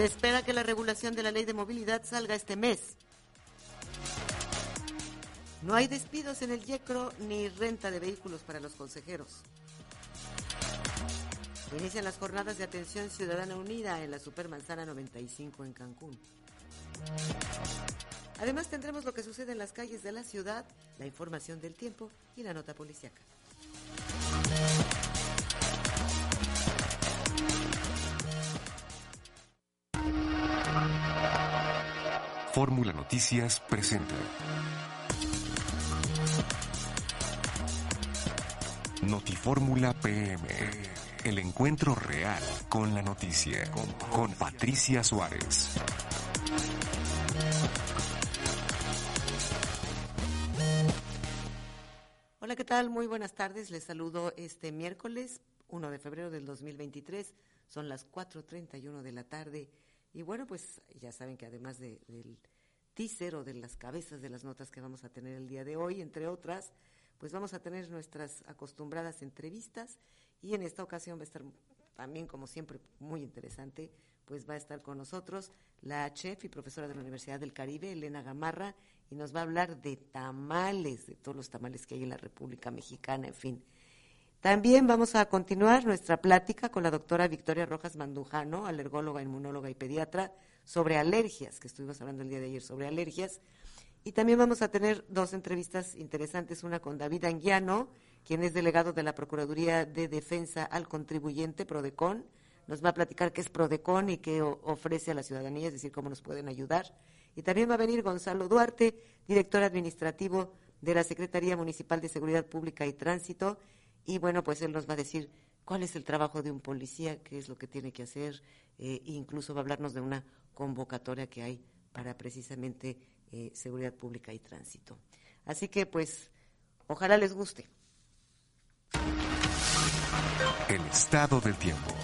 Se espera que la regulación de la ley de movilidad salga este mes. No hay despidos en el YECRO ni renta de vehículos para los consejeros. Inician las jornadas de atención ciudadana unida en la Supermanzana 95 en Cancún. Además tendremos lo que sucede en las calles de la ciudad, la información del tiempo y la nota policiaca. Fórmula Noticias presenta. Notifórmula PM. El encuentro real con la noticia. Con Patricia Suárez. Hola, ¿qué tal? Muy buenas tardes. Les saludo este miércoles 1 de febrero del 2023. Son las 4.31 de la tarde. Y bueno, pues ya saben que además de, del teaser o de las cabezas de las notas que vamos a tener el día de hoy, entre otras, pues vamos a tener nuestras acostumbradas entrevistas y en esta ocasión va a estar también, como siempre, muy interesante, pues va a estar con nosotros la chef y profesora de la Universidad del Caribe, Elena Gamarra, y nos va a hablar de tamales, de todos los tamales que hay en la República Mexicana, en fin. También vamos a continuar nuestra plática con la doctora Victoria Rojas Mandujano, alergóloga, inmunóloga y pediatra, sobre alergias, que estuvimos hablando el día de ayer sobre alergias. Y también vamos a tener dos entrevistas interesantes, una con David Anguiano, quien es delegado de la Procuraduría de Defensa al Contribuyente, PRODECON. Nos va a platicar qué es PRODECON y qué ofrece a la ciudadanía, es decir, cómo nos pueden ayudar. Y también va a venir Gonzalo Duarte, director administrativo de la Secretaría Municipal de Seguridad Pública y Tránsito. Y bueno, pues él nos va a decir cuál es el trabajo de un policía, qué es lo que tiene que hacer, eh, e incluso va a hablarnos de una convocatoria que hay para precisamente eh, seguridad pública y tránsito. Así que pues, ojalá les guste. El estado del tiempo.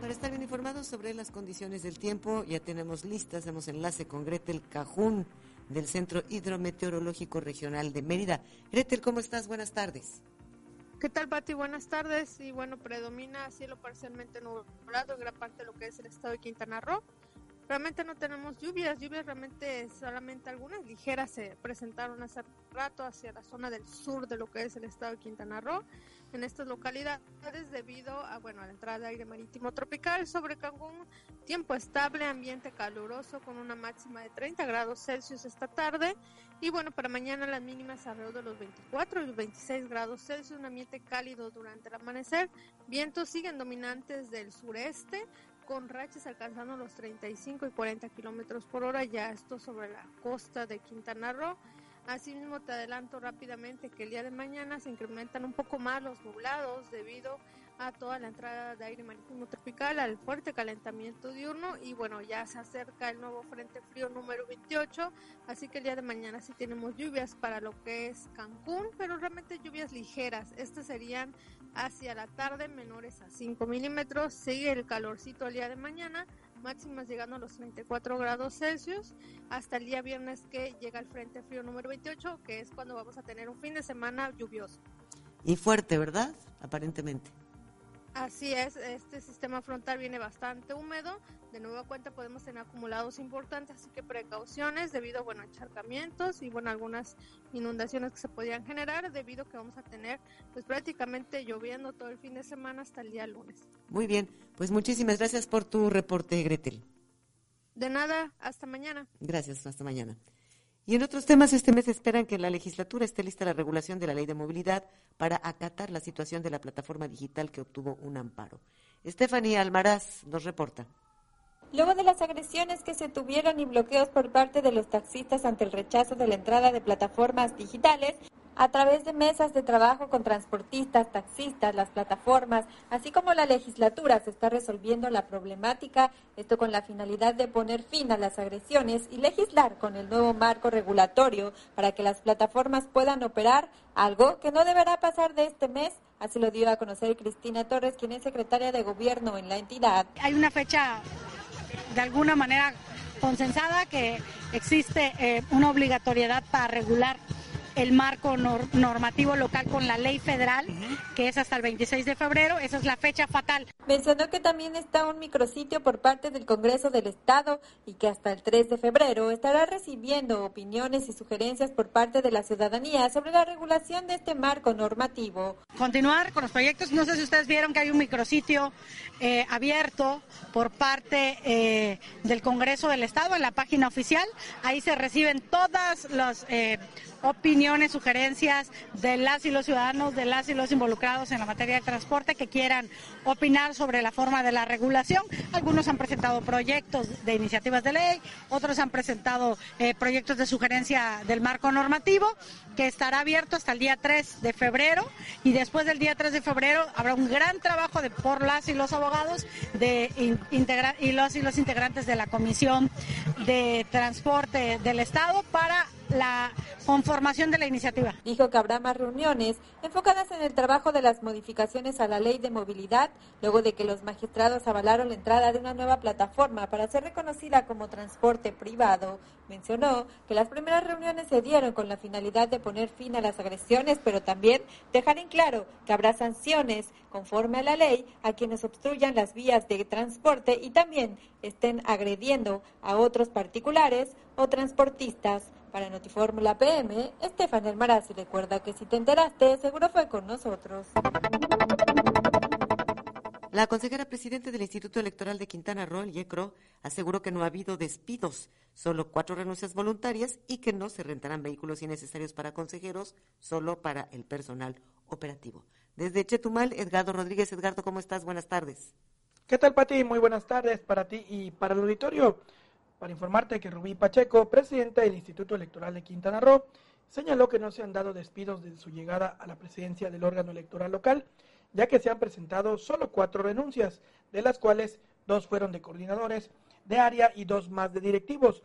Para estar bien informados sobre las condiciones del tiempo, ya tenemos listas, hacemos enlace con Gretel Cajún del Centro Hidrometeorológico Regional de Mérida. Gretel, ¿cómo estás? Buenas tardes. ¿Qué tal, Pati? Buenas tardes. Y bueno, predomina cielo parcialmente nublado en gran parte de lo que es el estado de Quintana Roo. Realmente no tenemos lluvias, lluvias realmente solamente algunas ligeras se presentaron hace rato hacia la zona del sur de lo que es el estado de Quintana Roo. En estas localidades debido a bueno a la entrada de aire marítimo tropical sobre Cancún, tiempo estable, ambiente caluroso con una máxima de 30 grados Celsius esta tarde y bueno para mañana las mínimas alrededor de los 24 y los 26 grados Celsius, un ambiente cálido durante el amanecer, vientos siguen dominantes del sureste con rachas alcanzando los 35 y 40 kilómetros por hora, ya esto sobre la costa de Quintana Roo. Asimismo, te adelanto rápidamente que el día de mañana se incrementan un poco más los nublados debido a toda la entrada de aire marítimo tropical, al fuerte calentamiento diurno y bueno, ya se acerca el nuevo frente frío número 28, así que el día de mañana sí tenemos lluvias para lo que es Cancún, pero realmente lluvias ligeras. Estas serían hacia la tarde menores a 5 milímetros, sigue el calorcito el día de mañana, máximas llegando a los 34 grados Celsius, hasta el día viernes que llega el Frente Frío número 28, que es cuando vamos a tener un fin de semana lluvioso. Y fuerte, ¿verdad? Aparentemente. Así es, este sistema frontal viene bastante húmedo, de nueva cuenta podemos tener acumulados importantes, así que precauciones debido bueno, a encharcamientos y bueno, algunas inundaciones que se podrían generar debido a que vamos a tener pues prácticamente lloviendo todo el fin de semana hasta el día lunes. Muy bien, pues muchísimas gracias por tu reporte, Gretel. De nada, hasta mañana. Gracias, hasta mañana. Y en otros temas, este mes esperan que en la legislatura esté lista la regulación de la ley de movilidad para acatar la situación de la plataforma digital que obtuvo un amparo. Estefanía Almaraz nos reporta. Luego de las agresiones que se tuvieron y bloqueos por parte de los taxistas ante el rechazo de la entrada de plataformas digitales, a través de mesas de trabajo con transportistas, taxistas, las plataformas, así como la legislatura se está resolviendo la problemática, esto con la finalidad de poner fin a las agresiones y legislar con el nuevo marco regulatorio para que las plataformas puedan operar, algo que no deberá pasar de este mes, así lo dio a conocer Cristina Torres, quien es secretaria de gobierno en la entidad. Hay una fecha de alguna manera consensada que existe eh, una obligatoriedad para regular el marco normativo local con la ley federal, que es hasta el 26 de febrero. Esa es la fecha fatal. Mencionó que también está un micrositio por parte del Congreso del Estado y que hasta el 3 de febrero estará recibiendo opiniones y sugerencias por parte de la ciudadanía sobre la regulación de este marco normativo. Continuar con los proyectos. No sé si ustedes vieron que hay un micrositio eh, abierto por parte eh, del Congreso del Estado en la página oficial. Ahí se reciben todas las eh, opiniones, sugerencias de las y los ciudadanos, de las y los involucrados en la materia de transporte que quieran opinar sobre la forma de la regulación. Algunos han presentado proyectos de iniciativas de ley, otros han presentado eh, proyectos de sugerencia del marco normativo que estará abierto hasta el día 3 de febrero y después del día 3 de febrero habrá un gran trabajo de por las y los abogados de y los y los integrantes de la Comisión de Transporte del Estado para la conformación de la iniciativa. Dijo que habrá más reuniones enfocadas en el trabajo de las modificaciones a la ley de movilidad, luego de que los magistrados avalaron la entrada de una nueva plataforma para ser reconocida como transporte privado. Mencionó que las primeras reuniones se dieron con la finalidad de poner fin a las agresiones, pero también dejar en claro que habrá sanciones conforme a la ley a quienes obstruyan las vías de transporte y también estén agrediendo a otros particulares o transportistas. Para Notifórmula PM, Estefan Almaraz y recuerda que si te enteraste, seguro fue con nosotros. La consejera presidente del Instituto Electoral de Quintana Roo, el IECRO, aseguró que no ha habido despidos, solo cuatro renuncias voluntarias y que no se rentarán vehículos innecesarios para consejeros, solo para el personal operativo. Desde Chetumal, Edgardo Rodríguez. Edgardo, ¿cómo estás? Buenas tardes. ¿Qué tal, Pati? Muy buenas tardes para ti y para el auditorio para informarte que Rubí Pacheco, presidente del Instituto Electoral de Quintana Roo, señaló que no se han dado despidos desde su llegada a la presidencia del órgano electoral local, ya que se han presentado solo cuatro renuncias, de las cuales dos fueron de coordinadores de área y dos más de directivos.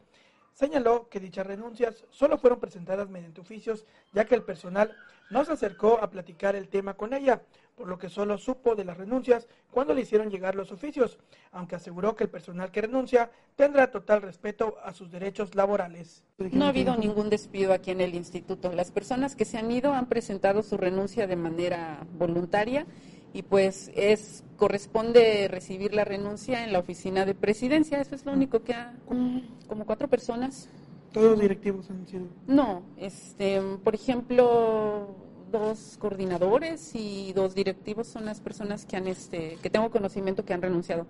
Señaló que dichas renuncias solo fueron presentadas mediante oficios, ya que el personal no se acercó a platicar el tema con ella, por lo que solo supo de las renuncias cuando le hicieron llegar los oficios, aunque aseguró que el personal que renuncia tendrá total respeto a sus derechos laborales. No ha habido ningún despido aquí en el instituto. Las personas que se han ido han presentado su renuncia de manera voluntaria y pues es corresponde recibir la renuncia en la oficina de presidencia. Eso es lo único que ha como cuatro personas. Todos los directivos han sido. No, este, por ejemplo, dos coordinadores y dos directivos son las personas que han, este, que tengo conocimiento que han renunciado.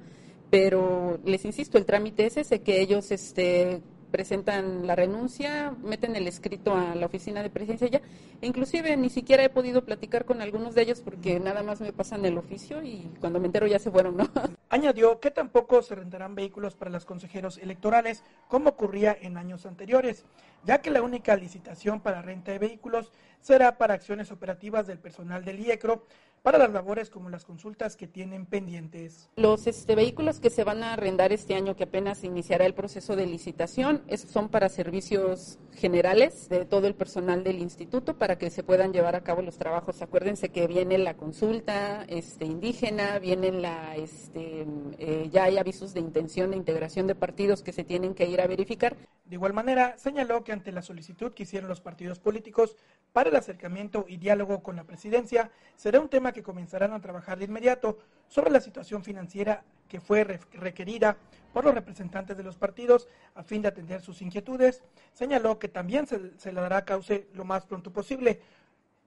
Pero les insisto, el trámite es ese, que ellos este, presentan la renuncia, meten el escrito a la oficina de presidencia ya. E inclusive ni siquiera he podido platicar con algunos de ellos porque nada más me pasan el oficio y cuando me entero ya se fueron, ¿no? Añadió que tampoco se rentarán vehículos para los consejeros electorales como ocurría en años anteriores, ya que la única licitación para renta de vehículos será para acciones operativas del personal del IECRO para las labores como las consultas que tienen pendientes. Los este, vehículos que se van a arrendar este año, que apenas iniciará el proceso de licitación, son para servicios generales de todo el personal del instituto para que se puedan llevar a cabo los trabajos. Acuérdense que viene la consulta este, indígena, viene la, este, eh, ya hay avisos de intención de integración de partidos que se tienen que ir a verificar. De igual manera, señaló que ante la solicitud que hicieron los partidos políticos para el acercamiento y diálogo con la presidencia, será un tema que comenzarán a trabajar de inmediato sobre la situación financiera que fue requerida por los representantes de los partidos a fin de atender sus inquietudes. Señaló que también se, le dará cauce lo más pronto posible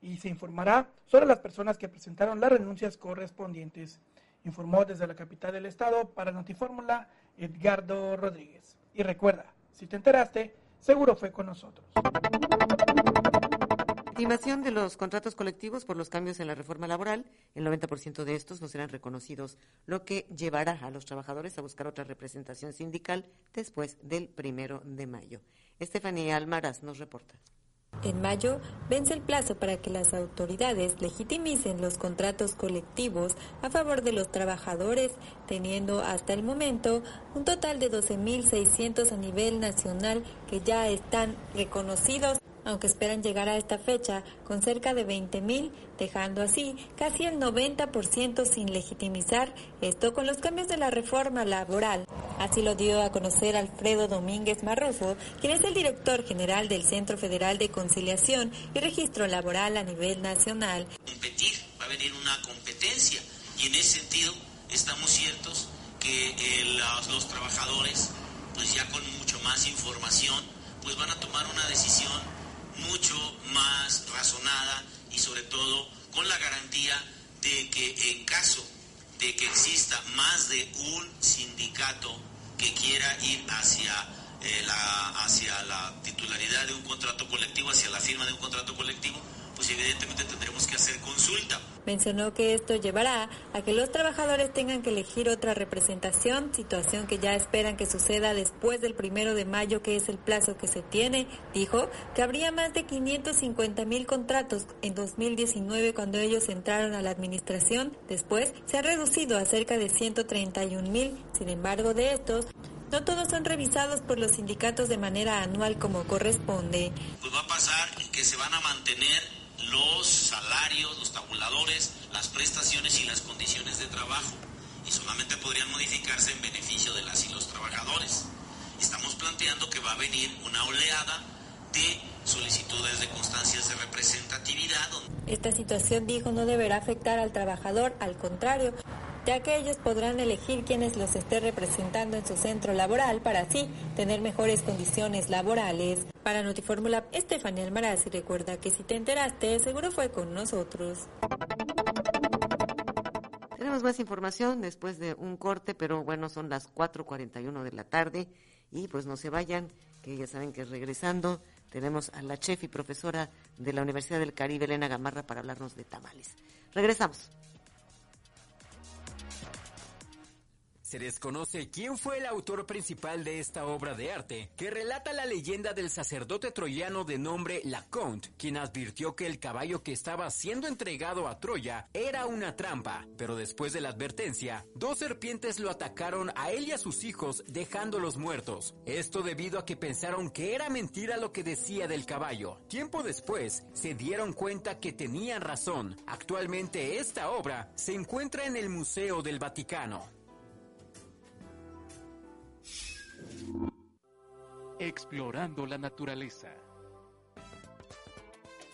y se informará sobre las personas que presentaron las renuncias correspondientes. Informó desde la capital del estado para Notifórmula Edgardo Rodríguez. Y recuerda, si te enteraste, seguro fue con nosotros. Estimación de los contratos colectivos por los cambios en la reforma laboral, el 90% de estos no serán reconocidos, lo que llevará a los trabajadores a buscar otra representación sindical después del primero de mayo. Estefanía Almaraz nos reporta. En mayo vence el plazo para que las autoridades legitimicen los contratos colectivos a favor de los trabajadores, teniendo hasta el momento un total de 12.600 a nivel nacional que ya están reconocidos aunque esperan llegar a esta fecha con cerca de 20.000, dejando así casi el 90% sin legitimizar, esto con los cambios de la reforma laboral. Así lo dio a conocer Alfredo Domínguez Marroso, quien es el director general del Centro Federal de Conciliación y Registro Laboral a nivel nacional. Competir, va a venir una competencia y en ese sentido estamos ciertos que eh, los, los trabajadores, pues ya con mucho más información, pues van a tomar una decisión mucho más razonada y sobre todo con la garantía de que en caso de que exista más de un sindicato que quiera ir hacia eh, la hacia la titularidad de un contrato colectivo, hacia la firma de un contrato colectivo, pues evidentemente tendremos que hacer consulta. Mencionó que esto llevará a que los trabajadores tengan que elegir otra representación, situación que ya esperan que suceda después del primero de mayo, que es el plazo que se tiene. Dijo que habría más de 550 mil contratos en 2019 cuando ellos entraron a la administración. Después se ha reducido a cerca de 131 mil. Sin embargo, de estos, no todos son revisados por los sindicatos de manera anual como corresponde. Pues va a pasar que se van a mantener los salarios, los tabuladores, las prestaciones y las condiciones de trabajo y solamente podrían modificarse en beneficio de las y los trabajadores. Estamos planteando que va a venir una oleada de solicitudes de constancias de representatividad. Esta situación, dijo, no deberá afectar al trabajador, al contrario, ya que ellos podrán elegir quienes los esté representando en su centro laboral para así tener mejores condiciones laborales. Para Notifórmula, Estefanía Almaraz y recuerda que si te enteraste, seguro fue con nosotros. Tenemos más información después de un corte, pero bueno, son las 4.41 de la tarde y pues no se vayan, que ya saben que regresando tenemos a la chef y profesora de la Universidad del Caribe, Elena Gamarra, para hablarnos de tamales. Regresamos. Se desconoce quién fue el autor principal de esta obra de arte, que relata la leyenda del sacerdote troyano de nombre Laconte, quien advirtió que el caballo que estaba siendo entregado a Troya era una trampa, pero después de la advertencia, dos serpientes lo atacaron a él y a sus hijos, dejándolos muertos. Esto debido a que pensaron que era mentira lo que decía del caballo. Tiempo después, se dieron cuenta que tenían razón. Actualmente esta obra se encuentra en el Museo del Vaticano. Explorando la naturaleza.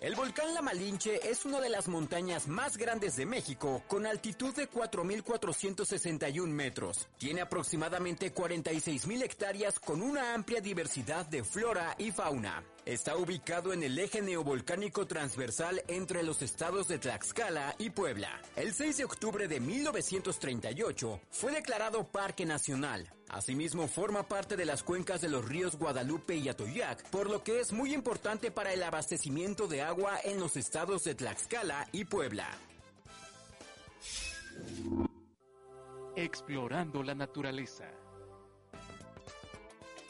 El volcán La Malinche es una de las montañas más grandes de México, con altitud de 4.461 metros. Tiene aproximadamente 46.000 hectáreas con una amplia diversidad de flora y fauna. Está ubicado en el eje neovolcánico transversal entre los estados de Tlaxcala y Puebla. El 6 de octubre de 1938 fue declarado Parque Nacional. Asimismo, forma parte de las cuencas de los ríos Guadalupe y Atoyac, por lo que es muy importante para el abastecimiento de agua en los estados de Tlaxcala y Puebla. Explorando la naturaleza.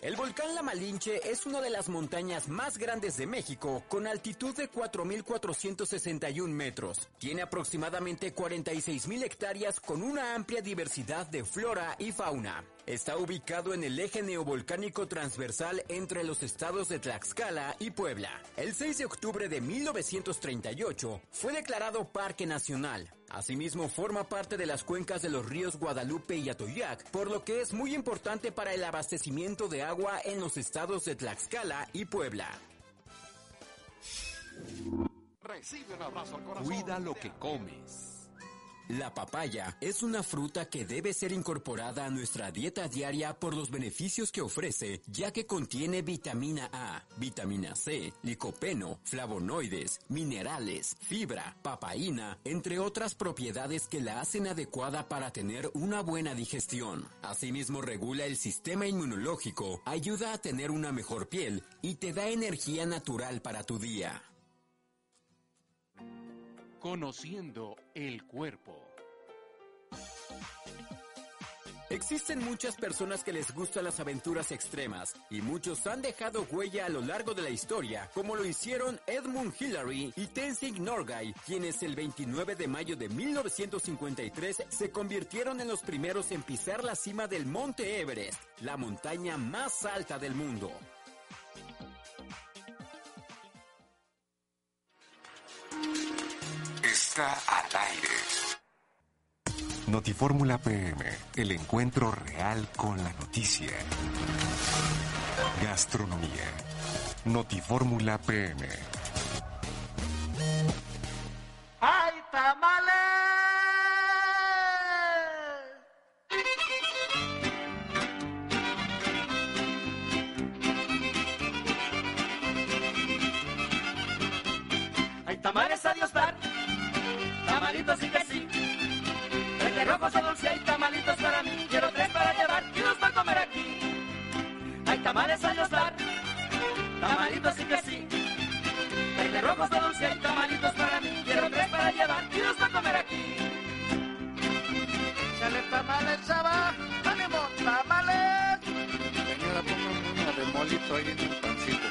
El volcán La Malinche es una de las montañas más grandes de México, con altitud de 4.461 metros. Tiene aproximadamente 46.000 hectáreas con una amplia diversidad de flora y fauna. Está ubicado en el eje neovolcánico transversal entre los estados de Tlaxcala y Puebla. El 6 de octubre de 1938 fue declarado Parque Nacional. Asimismo, forma parte de las cuencas de los ríos Guadalupe y Atoyac, por lo que es muy importante para el abastecimiento de agua en los estados de Tlaxcala y Puebla. Cuida lo que comes. La papaya es una fruta que debe ser incorporada a nuestra dieta diaria por los beneficios que ofrece, ya que contiene vitamina A, vitamina C, licopeno, flavonoides, minerales, fibra, papaína, entre otras propiedades que la hacen adecuada para tener una buena digestión. Asimismo regula el sistema inmunológico, ayuda a tener una mejor piel y te da energía natural para tu día. Conociendo el cuerpo. Existen muchas personas que les gustan las aventuras extremas y muchos han dejado huella a lo largo de la historia, como lo hicieron Edmund Hillary y Tenzing Norgay, quienes el 29 de mayo de 1953 se convirtieron en los primeros en pisar la cima del Monte Everest, la montaña más alta del mundo. Está al aire. Notifórmula PM, el encuentro real con la noticia. Gastronomía. Notifórmula PM. ¡Ay, tamales! Tres de dulce hay tamalitos para mí. Quiero tres para llevar y dos para comer aquí. Hay tamales a dar, tamalitos y que sí. Tres de rojos o dulce hay tamalitos para mí. Quiero tres para llevar y dos para comer aquí. Chale tamales, chava, ánimo, tamales. Señora, póngame una de molito ahí en el pancito.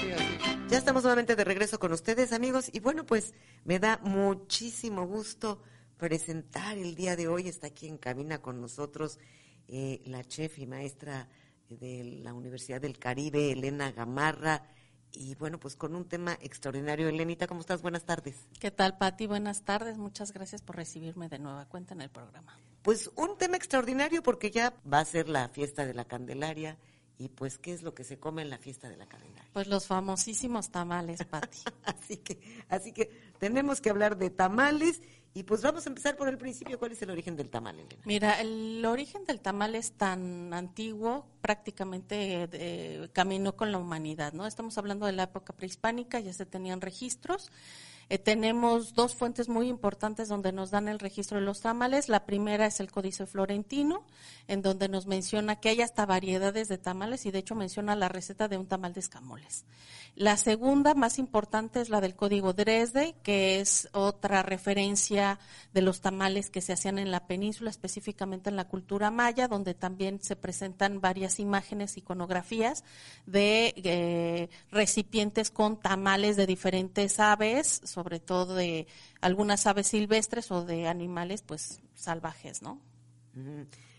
Sí. Ya estamos nuevamente de regreso con ustedes, amigos. Y bueno, pues me da muchísimo gusto presentar el día de hoy. Está aquí en cabina con nosotros eh, la chef y maestra de la Universidad del Caribe, Elena Gamarra. Y bueno, pues con un tema extraordinario. Elenita, ¿cómo estás? Buenas tardes. ¿Qué tal, Pati? Buenas tardes. Muchas gracias por recibirme de nueva cuenta en el programa. Pues un tema extraordinario porque ya va a ser la fiesta de la Candelaria. Y pues, ¿qué es lo que se come en la fiesta de la Candelaria? Pues los famosísimos tamales, Pati. así que, así que tenemos que hablar de tamales y pues vamos a empezar por el principio. ¿Cuál es el origen del tamal, Elena? Mira, el origen del tamal es tan antiguo, prácticamente eh, caminó con la humanidad, ¿no? Estamos hablando de la época prehispánica, ya se tenían registros. Eh, tenemos dos fuentes muy importantes donde nos dan el registro de los tamales. La primera es el Códice Florentino, en donde nos menciona que hay hasta variedades de tamales y de hecho menciona la receta de un tamal de escamoles. La segunda, más importante, es la del Código Dresde, que es otra referencia de los tamales que se hacían en la península, específicamente en la cultura maya, donde también se presentan varias imágenes, iconografías de eh, recipientes con tamales de diferentes aves, sobre todo de algunas aves silvestres o de animales pues salvajes, ¿no?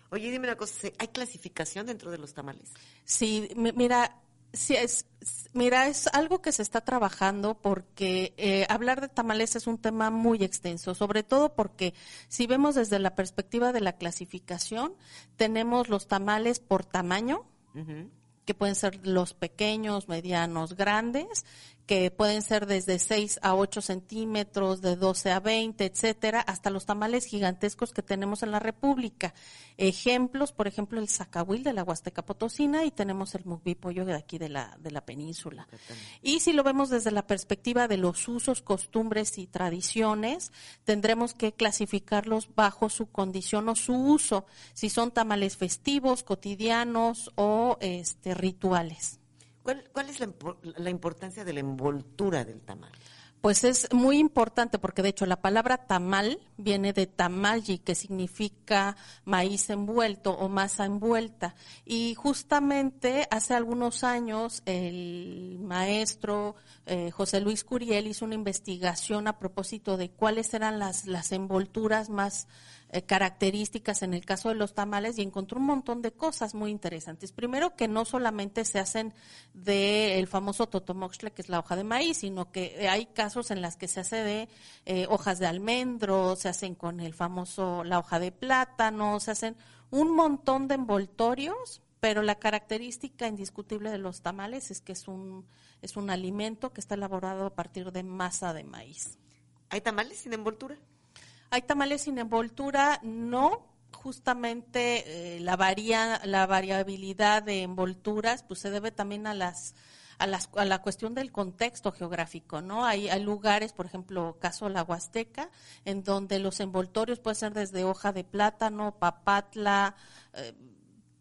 Oye, dime una cosa, ¿hay clasificación dentro de los tamales? Sí, mira, sí es, mira, es algo que se está trabajando porque eh, hablar de tamales es un tema muy extenso, sobre todo porque si vemos desde la perspectiva de la clasificación, tenemos los tamales por tamaño, que pueden ser los pequeños, medianos, grandes, que pueden ser desde 6 a 8 centímetros, de 12 a 20, etcétera, hasta los tamales gigantescos que tenemos en la República. Ejemplos, por ejemplo, el zacahuil de la Huasteca Potosina y tenemos el mugbi pollo de aquí de la, de la península. Y si lo vemos desde la perspectiva de los usos, costumbres y tradiciones, tendremos que clasificarlos bajo su condición o su uso, si son tamales festivos, cotidianos o este, rituales. ¿Cuál, cuál es la, importancia de la envoltura del tamal? Pues es muy importante porque de hecho la palabra tamal viene de tamalli, que significa maíz envuelto o masa envuelta. Y justamente hace algunos años el maestro eh, José Luis Curiel hizo una investigación a propósito de cuáles eran las, las envolturas más eh, características en el caso de los tamales y encontró un montón de cosas muy interesantes. Primero que no solamente se hacen del el famoso totomoxtle, que es la hoja de maíz, sino que hay casos en las que se hace de eh, hojas de almendro, se hacen con el famoso, la hoja de plátano, se hacen un montón de envoltorios, pero la característica indiscutible de los tamales es que es un, es un alimento que está elaborado a partir de masa de maíz. ¿Hay tamales sin envoltura? Hay tamales sin envoltura, no, justamente eh, la, varia, la variabilidad de envolturas pues se debe también a las a, las, a la cuestión del contexto geográfico, ¿no? Hay, hay lugares, por ejemplo, caso la Huasteca, en donde los envoltorios pueden ser desde hoja de plátano, papatla, eh,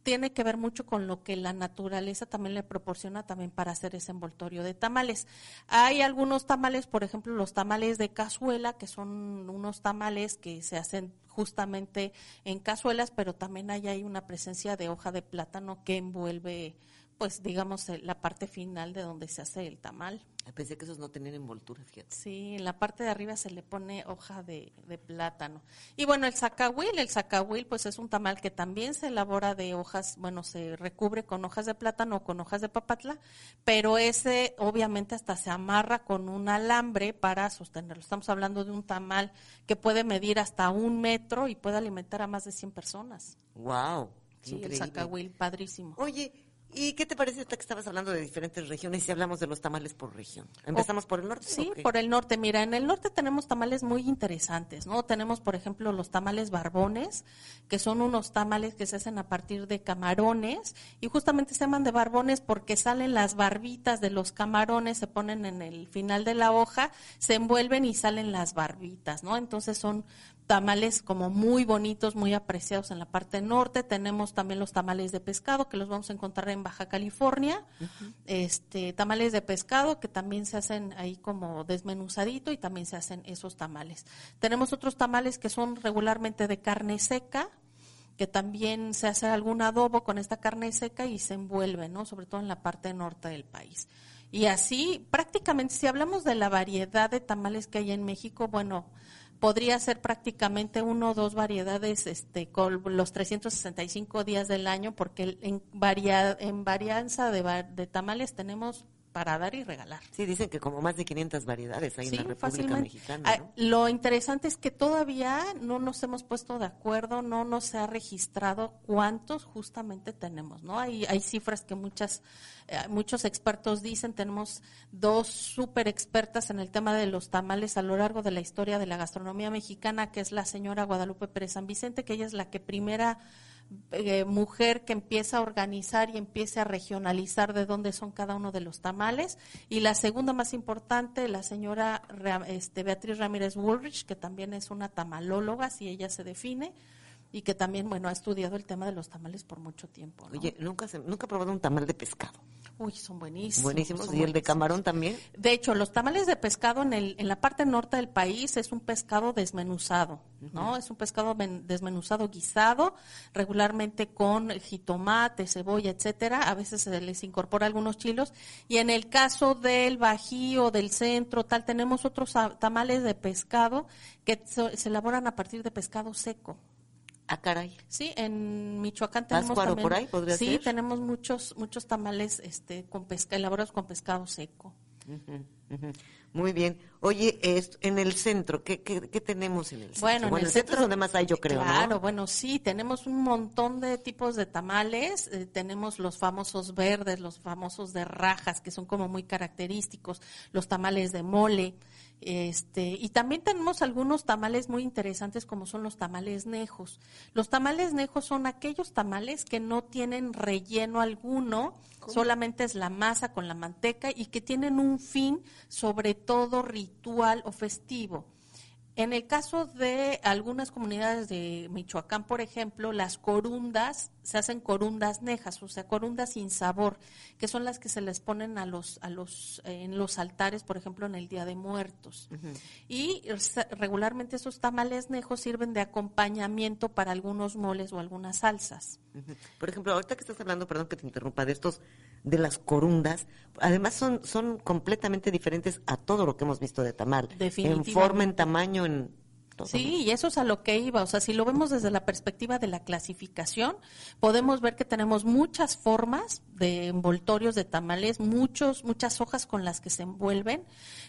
tiene que ver mucho con lo que la naturaleza también le proporciona también para hacer ese envoltorio de tamales. Hay algunos tamales, por ejemplo, los tamales de cazuela, que son unos tamales que se hacen justamente en cazuelas, pero también hay una presencia de hoja de plátano que envuelve pues digamos eh, la parte final de donde se hace el tamal. Pensé que esos no tenían envoltura, fíjate. Sí, en la parte de arriba se le pone hoja de, plátano. Y bueno, el zacahuil, el zacahuil pues es un tamal que también se elabora de hojas, bueno, se recubre con hojas de plátano o con hojas de papatla, pero ese obviamente hasta se amarra con un alambre para sostenerlo. Estamos hablando de un tamal que puede medir hasta un metro y puede alimentar a más de 100 personas. ¡Wow! Sí, el zacahuil, padrísimo. Oye, ¿Y qué te parece que estabas hablando de diferentes regiones y hablamos de los tamales por región? ¿Empezamos por el norte? Sí, por el norte. Mira, en el norte tenemos tamales muy interesantes, ¿no? Tenemos, por ejemplo, los tamales barbones, que son unos tamales que se hacen a partir de camarones y justamente se llaman de barbones porque salen las barbitas de los camarones, se ponen en el final de la hoja, se envuelven y salen las barbitas, ¿no? Entonces son tamales como muy bonitos, muy apreciados en la parte norte. Tenemos también los tamales de pescado que los vamos a encontrar en Baja California. Este tamales de pescado que también se hacen ahí como desmenuzadito y también se hacen esos tamales. Tenemos otros tamales que son regularmente de carne seca que también se hace algún adobo con esta carne seca y se envuelve, ¿no? Sobre todo en la parte norte del país. Y así, prácticamente, si hablamos de la variedad de tamales que hay en México, bueno, podría ser prácticamente uno o dos variedades este, con los 365 días del año, porque en, varia, en varianza de, de tamales tenemos para dar y regalar. Sí, dicen que como más de 500 variedades hay en la República Mexicana. Ah, lo interesante es que todavía no nos hemos puesto de acuerdo, no nos ha registrado cuántos justamente tenemos, ¿no? Hay, hay cifras que muchas, eh, muchos expertos dicen, tenemos dos súper expertas en el tema de los tamales a lo largo de la historia de la gastronomía mexicana, que es la señora Guadalupe Pérez San Vicente, que ella es la que primera eh, mujer que empieza a organizar y empiece a regionalizar de dónde son cada uno de los tamales. Y la segunda más importante, la señora este, Beatriz Ramírez Woolrich, que también es una tamalóloga, si ella se define y que también, bueno, ha estudiado el tema de los tamales por mucho tiempo. Oye, ¿nunca, se, ¿nunca he probado un tamal de pescado? Uy, son buenísimos. Buenísimos. ¿Y el de camarón también? De hecho, los tamales de pescado en, el, en la parte norte del país es un pescado desmenuzado, ¿no? Es un pescado desmenuzado guisado, regularmente con jitomate, cebolla, etcétera. A veces se les incorpora algunos chilos. Y en el caso del Bajío, del centro, tal, tenemos otros tamales de pescado que se elaboran a partir de pescado seco. Ah, caray. Sí, en Michoacán tenemos también, por ahí podría Sí, tenemos muchos muchos tamales este con pesca elaborados con pescado seco. Muy bien. Oye, en el centro, ¿qué, qué, tenemos en el centro? Bueno, en el, centro, es donde más hay, yo creo, Claro, bueno, sí, tenemos un montón de tipos de tamales. Eh, tenemos los famosos verdes, los famosos de rajas, que son como muy característicos, los tamales de mole. Este, y también tenemos algunos tamales muy interesantes como son los tamales nejos. Los tamales nejos son aquellos tamales que no tienen relleno alguno, solamente es la masa con la manteca y que tienen un fin sobre todo ritual o festivo. En el caso de algunas comunidades de Michoacán, por ejemplo, las corundas se hacen corundas nejas, o sea, corundas sin sabor, que son las que se les ponen a los a los en los altares, por ejemplo, en el Día de Muertos. Y regularmente esos tamales nejos sirven de acompañamiento para algunos moles o algunas salsas. Por ejemplo, ahorita que estás hablando, perdón que te interrumpa, de estos de las corundas, además son, son completamente diferentes a todo lo que hemos visto de tamal. En forma, en tamaño, en Sí, y eso es a lo que iba. O sea, si lo vemos desde la perspectiva de la clasificación, podemos ver que tenemos muchas formas de envoltorios de tamales, muchos, muchas hojas con las que se envuelven,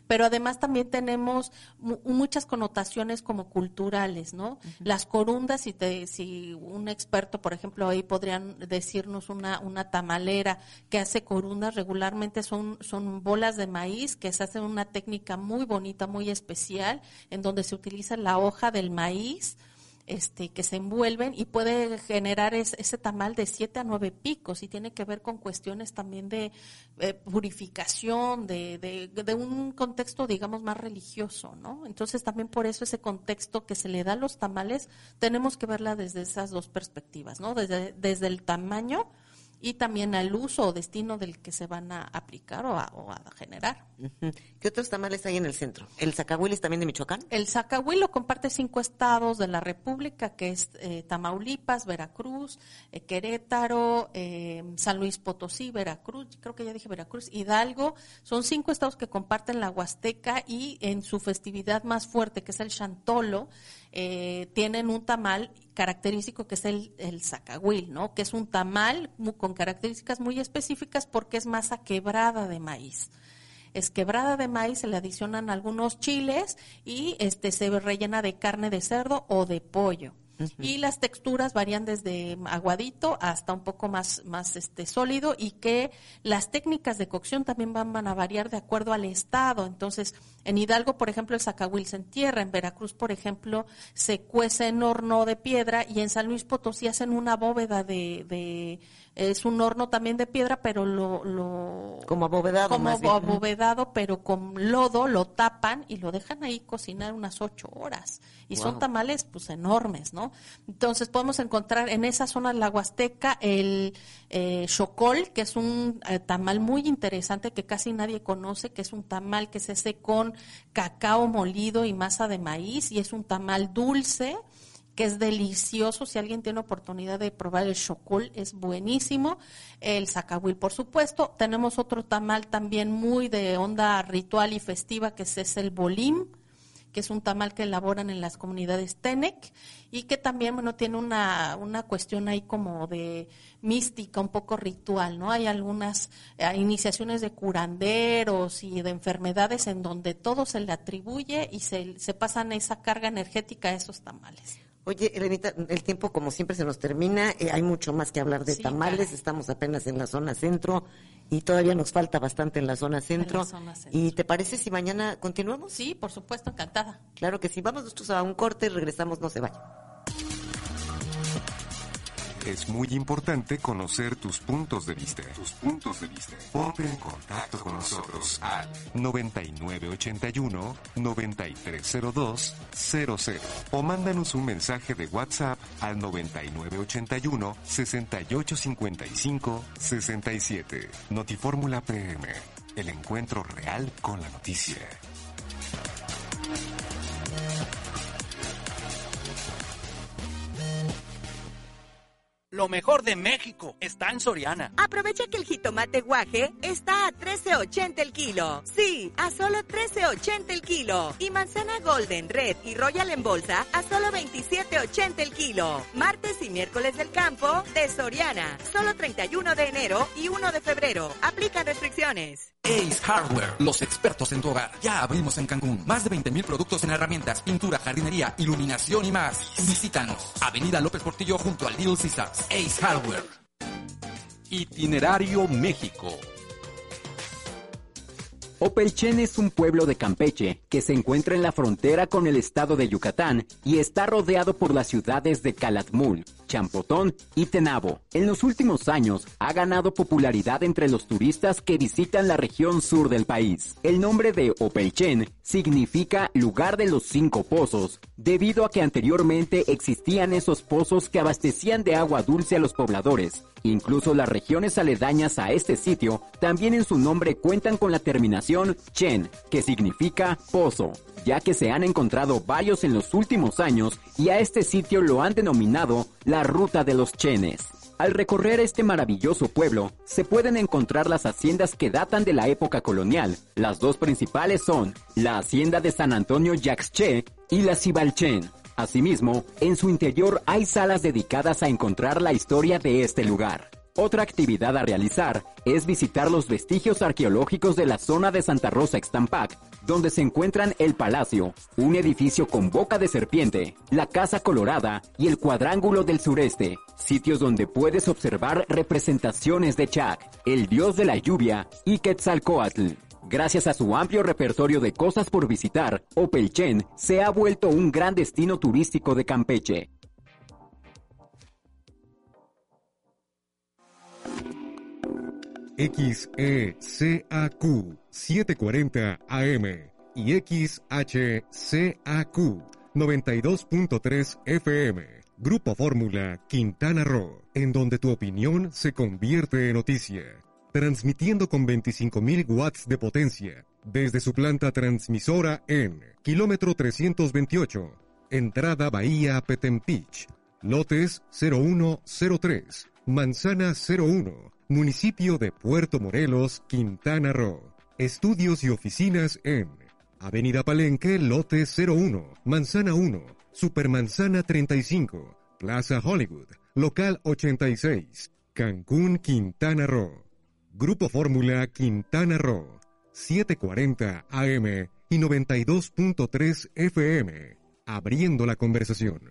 pero además también tenemos muchas connotaciones como culturales, ¿no? Las corundas, si, te, si un experto, por ejemplo, ahí podrían decirnos una, una tamalera que hace corundas regularmente son, son bolas de maíz que se hacen una técnica muy bonita, muy especial, en donde se utiliza la hoja del maíz, este, que se envuelven y puede generar ese tamal de siete a nueve picos y tiene que ver con cuestiones también de eh, purificación, de, de, de, un contexto, digamos, más religioso, ¿no? Entonces también por eso ese contexto que se le da a los tamales tenemos que verla desde esas dos perspectivas, ¿no? Desde, desde el tamaño y también al uso o destino del que se van a aplicar o a, generar. ¿Qué otros tamales hay en el centro? ¿El zacahuil es también de Michoacán? El zacahuil lo comparte cinco estados de la República, que es eh, Tamaulipas, Veracruz, eh, Querétaro, eh, San Luis Potosí, Veracruz, creo que ya dije Veracruz, Hidalgo. Son cinco estados que comparten la Huasteca y en su festividad más fuerte, que es el Chantolo, tienen un tamal característico que es el, el zacahuil, ¿no? Que es un tamal con características muy específicas porque es masa quebrada de maíz es quebrada de maíz, se le adicionan algunos chiles y este se rellena de carne de cerdo o de pollo. Y las texturas varían desde aguadito hasta un poco más, más este, sólido y que las técnicas de cocción también van, a variar de acuerdo al estado. Entonces, en Hidalgo, por ejemplo, el zacahuil se entierra, en Veracruz, por ejemplo, se cuece en horno de piedra y en San Luis Potosí hacen una bóveda de es un horno también de piedra, pero lo... lo como abovedado. Como abovedado, pero con lodo lo tapan y lo dejan ahí cocinar unas ocho horas. Y son tamales pues enormes, ¿no? Entonces podemos encontrar en esa zona de la Huasteca el eh, chocol, que es un eh, tamal muy interesante que casi nadie conoce, que es un tamal que se hace con cacao molido y masa de maíz y es un tamal dulce que es delicioso. Si alguien tiene oportunidad de probar el chocol, es buenísimo. El zacahuil, por supuesto. Tenemos otro tamal también muy de onda ritual y festiva, que es el bolim, que es un tamal que elaboran en las comunidades Tenec y que también, bueno, tiene una, una cuestión ahí como de mística, un poco ritual, ¿no? Hay algunas eh, iniciaciones de curanderos y de enfermedades en donde todo se le atribuye y se, se pasan esa carga energética a esos tamales. Oye, Elenita, el tiempo como siempre se nos termina, eh, hay mucho más que hablar de tamales, estamos apenas en la zona centro y todavía nos falta bastante en la zona centro. ¿Y te parece si mañana continuamos? Sí, por supuesto, encantada. Claro que sí, vamos nosotros a un corte, regresamos, no se vaya. Es muy importante conocer tus puntos de vista. Tus puntos de vista. Ponte en contacto con nosotros al 9981 9302 00 o mándanos un mensaje de WhatsApp al 9981 6855 67. Notifórmula PM. El encuentro real con la noticia. Lo mejor de México está en Soriana. Aprovecha que el jitomate guaje está a 13.80 el kilo. Sí, a solo 13.80 el kilo. Y manzana golden, red y royal en bolsa a solo 27.80 el kilo. Martes y miércoles del campo de Soriana. Solo 31 de enero y 1 de febrero. Aplica restricciones. Ace Hardware, los expertos en tu hogar. Ya abrimos en Cancún. Más de 20.000 productos en herramientas, pintura, jardinería, iluminación y más. Visítanos. Avenida López Portillo junto al Little Caesars. Ace Hardware. Itinerario México. Opelchen es un pueblo de Campeche que se encuentra en la frontera con el estado de Yucatán y está rodeado por las ciudades de Calatmul, Champotón y Tenabo. En los últimos años ha ganado popularidad entre los turistas que visitan la región sur del país. El nombre de Opelchen significa lugar de los cinco pozos, debido a que anteriormente existían esos pozos que abastecían de agua dulce a los pobladores. Incluso las regiones aledañas a este sitio también en su nombre cuentan con la terminación Chen, que significa pozo, ya que se han encontrado varios en los últimos años y a este sitio lo han denominado la Ruta de los Chenes. Al recorrer este maravilloso pueblo, se pueden encontrar las haciendas que datan de la época colonial. Las dos principales son la hacienda de San Antonio Yaxche y la Cibalchen. Asimismo, en su interior hay salas dedicadas a encontrar la historia de este lugar. Otra actividad a realizar es visitar los vestigios arqueológicos de la zona de Santa Rosa Extampac, donde se encuentran el Palacio, un edificio con boca de serpiente, la Casa Colorada y el Cuadrángulo del Sureste, sitios donde puedes observar representaciones de Chac, el dios de la lluvia, y Quetzalcoatl. Gracias a su amplio repertorio de cosas por visitar, Opelchen se ha vuelto un gran destino turístico de Campeche. XECAQ 740 AM y XHCAQ 92.3 FM. Grupo Fórmula Quintana Roo, en donde tu opinión se convierte en noticia. Transmitiendo con 25.000 watts de potencia desde su planta transmisora en kilómetro 328, entrada Bahía Petempich, lotes 0103, Manzana 01, municipio de Puerto Morelos, Quintana Roo. Estudios y oficinas en Avenida Palenque, lote 01, Manzana 1, Supermanzana 35, Plaza Hollywood, local 86, Cancún, Quintana Roo. Grupo Fórmula Quintana Roo, 740 AM y 92.3 FM, abriendo la conversación.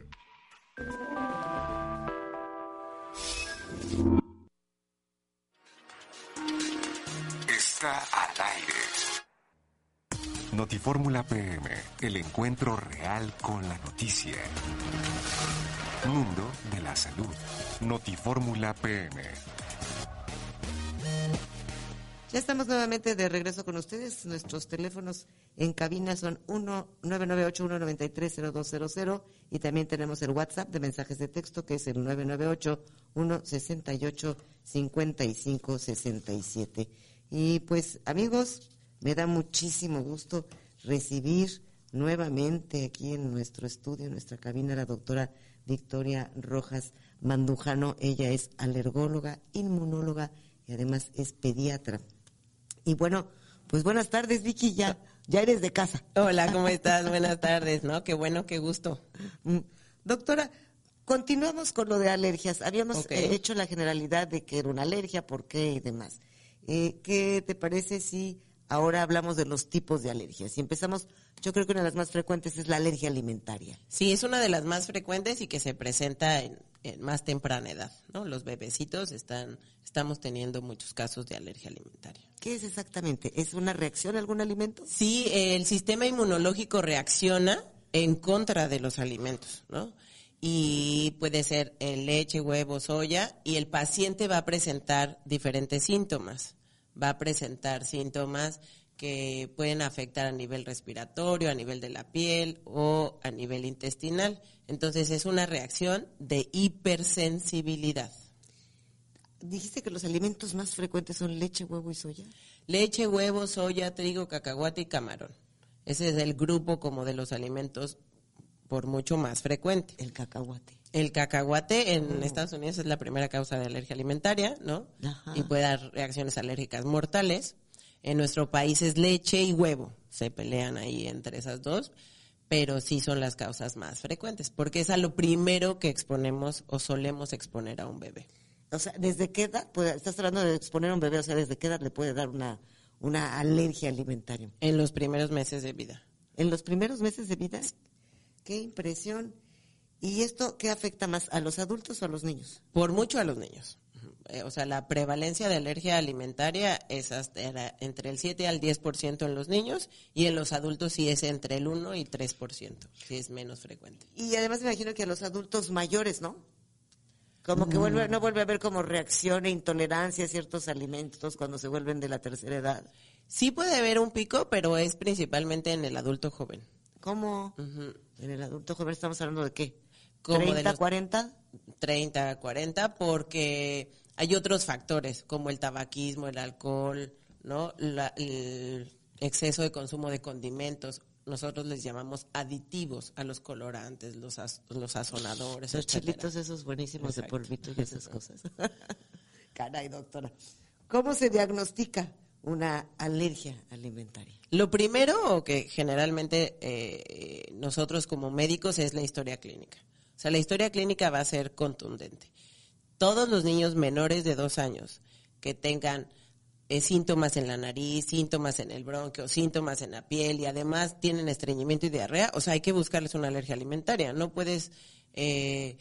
Está. Notifórmula PM, el encuentro real con la noticia. Mundo de la salud. Notifórmula PM. Ya estamos nuevamente de regreso con ustedes. Nuestros teléfonos en cabina son 1-998-193-0200 y también tenemos el WhatsApp de mensajes de texto que es el 998-168-5567. Y pues amigos, me da muchísimo gusto recibir nuevamente aquí en nuestro estudio, en nuestra cabina, la doctora Victoria Rojas Mandujano. Ella es alergóloga, inmunóloga y además es pediatra. Y bueno, pues buenas tardes, Vicky, ya, ya eres de casa. Hola, ¿cómo estás? buenas tardes, ¿no? Qué bueno, qué gusto. Mm, doctora, continuamos con lo de alergias. Habíamos eh, hecho la generalidad de que era una alergia, por qué y demás. Eh, ¿Qué te parece si ahora hablamos de los tipos de alergias? Y empezamos, yo creo que una de las más frecuentes es la alergia alimentaria. Sí, es una de las más frecuentes y que se presenta en, en más temprana edad, ¿no? Los bebecitos están, estamos teniendo muchos casos de alergia alimentaria. ¿Qué es exactamente? ¿Es una reacción a algún alimento? Sí, el sistema inmunológico reacciona en contra de los alimentos, ¿no? Y puede ser en leche, huevo, soya, y el paciente va a presentar diferentes síntomas. Va a presentar síntomas que pueden afectar a nivel respiratorio, a nivel de la piel o a nivel intestinal. Entonces es una reacción de hipersensibilidad. Dijiste que los alimentos más frecuentes son leche, huevo y soya. Leche, huevo, soya, trigo, cacahuate y camarón. Ese es el grupo como de los alimentos por mucho más frecuente. El cacahuate. El cacahuate en Estados Unidos es la primera causa de alergia alimentaria, ¿no? Ajá. Y puede dar reacciones alérgicas mortales. En nuestro país es leche y huevo. Se pelean ahí entre esas dos, pero sí son las causas más frecuentes, porque es a lo primero que exponemos o solemos exponer a un bebé. O sea, ¿desde qué edad? estás hablando de exponer a un bebé, o sea, ¿desde qué edad le puede dar una, una alergia alimentaria? En los primeros meses de vida. ¿En los primeros meses de vida? Qué impresión. ¿Y esto qué afecta más, a los adultos o a los niños? Por mucho a los niños. Eh, O sea, la prevalencia de alergia alimentaria es hasta era entre el 7 al 10% en los niños y en los adultos sí es entre el 1 y 3%, sí es menos frecuente. Y además me imagino que a los adultos mayores, ¿no? Como que vuelve, no vuelve a haber como reacción e intolerancia a ciertos alimentos cuando se vuelven de la tercera edad. Sí puede haber un pico, pero es principalmente en el adulto joven. ¿Cómo? En el adulto joven estamos hablando de qué? Como de ¿30, los- 40? 30, 40, porque hay otros factores como el tabaquismo, el alcohol, ¿no? La- el exceso de consumo de condimentos. Nosotros les llamamos aditivos a los colorantes, los, az- los sazonadores, Los etcétera. chilitos esos buenísimos de Exacto. polvitos y esas cosas. Caray, doctora. ¿Cómo se diagnostica una alergia alimentaria? Lo primero que generalmente eh, nosotros como médicos es la historia clínica. O sea, la historia clínica va a ser contundente. Todos los niños menores de dos años que tengan eh, síntomas en la nariz, síntomas en el bronquio, síntomas en la piel y además tienen estreñimiento y diarrea, o sea, hay que buscarles una alergia alimentaria. No puedes eh,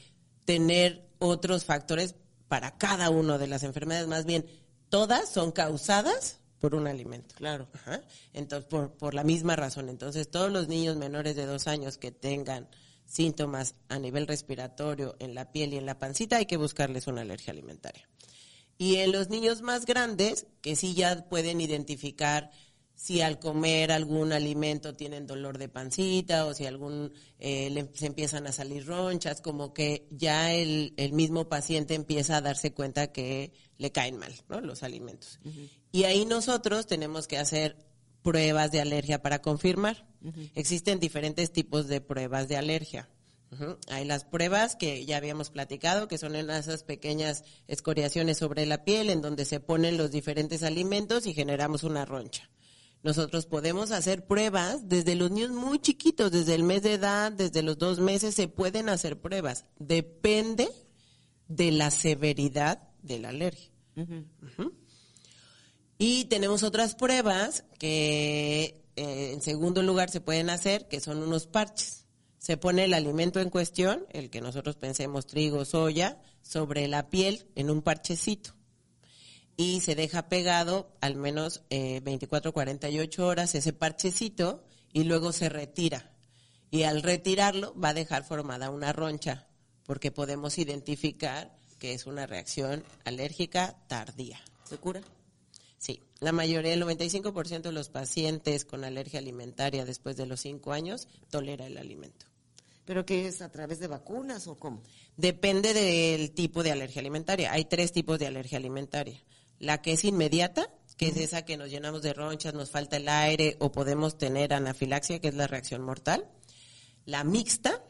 tener otros factores para cada una de las enfermedades, más bien todas son causadas por un alimento. Claro. Ajá. Entonces, por, por la misma razón. Entonces, todos los niños menores de dos años que tengan síntomas a nivel respiratorio en la piel y en la pancita, hay que buscarles una alergia alimentaria. Y en los niños más grandes, que sí ya pueden identificar si al comer algún alimento tienen dolor de pancita o si algún eh, le- se empiezan a salir ronchas, como que ya el, el mismo paciente empieza a darse cuenta que le caen mal ¿no? los alimentos. Y ahí nosotros tenemos que hacer pruebas de alergia para confirmar. Existen diferentes tipos de pruebas de alergia. Hay las pruebas que ya habíamos platicado, que son en esas pequeñas escoriaciones sobre la piel, en donde se ponen los diferentes alimentos y generamos una roncha. Nosotros podemos hacer pruebas desde los niños muy chiquitos, desde el mes de edad, desde los dos meses, se pueden hacer pruebas. Depende de la severidad de la alergia. Y tenemos otras pruebas que eh, en segundo lugar se pueden hacer, que son unos parches. Se pone el alimento en cuestión, el que nosotros pensemos trigo, soya, sobre la piel en un parchecito. Y se deja pegado al menos eh, 24, 48 horas ese parchecito y luego se retira. Y al retirarlo va a dejar formada una roncha, porque podemos identificar que es una reacción alérgica tardía. ¿Se cura? Sí, la mayoría, el 95% de los pacientes con alergia alimentaria después de los 5 años tolera el alimento. ¿Pero qué es? ¿A través de vacunas o cómo? Depende del tipo de alergia alimentaria. Hay tres tipos de alergia alimentaria. La que es inmediata, que es esa que nos llenamos de ronchas, nos falta el aire o podemos tener anafilaxia, que es la reacción mortal. La mixta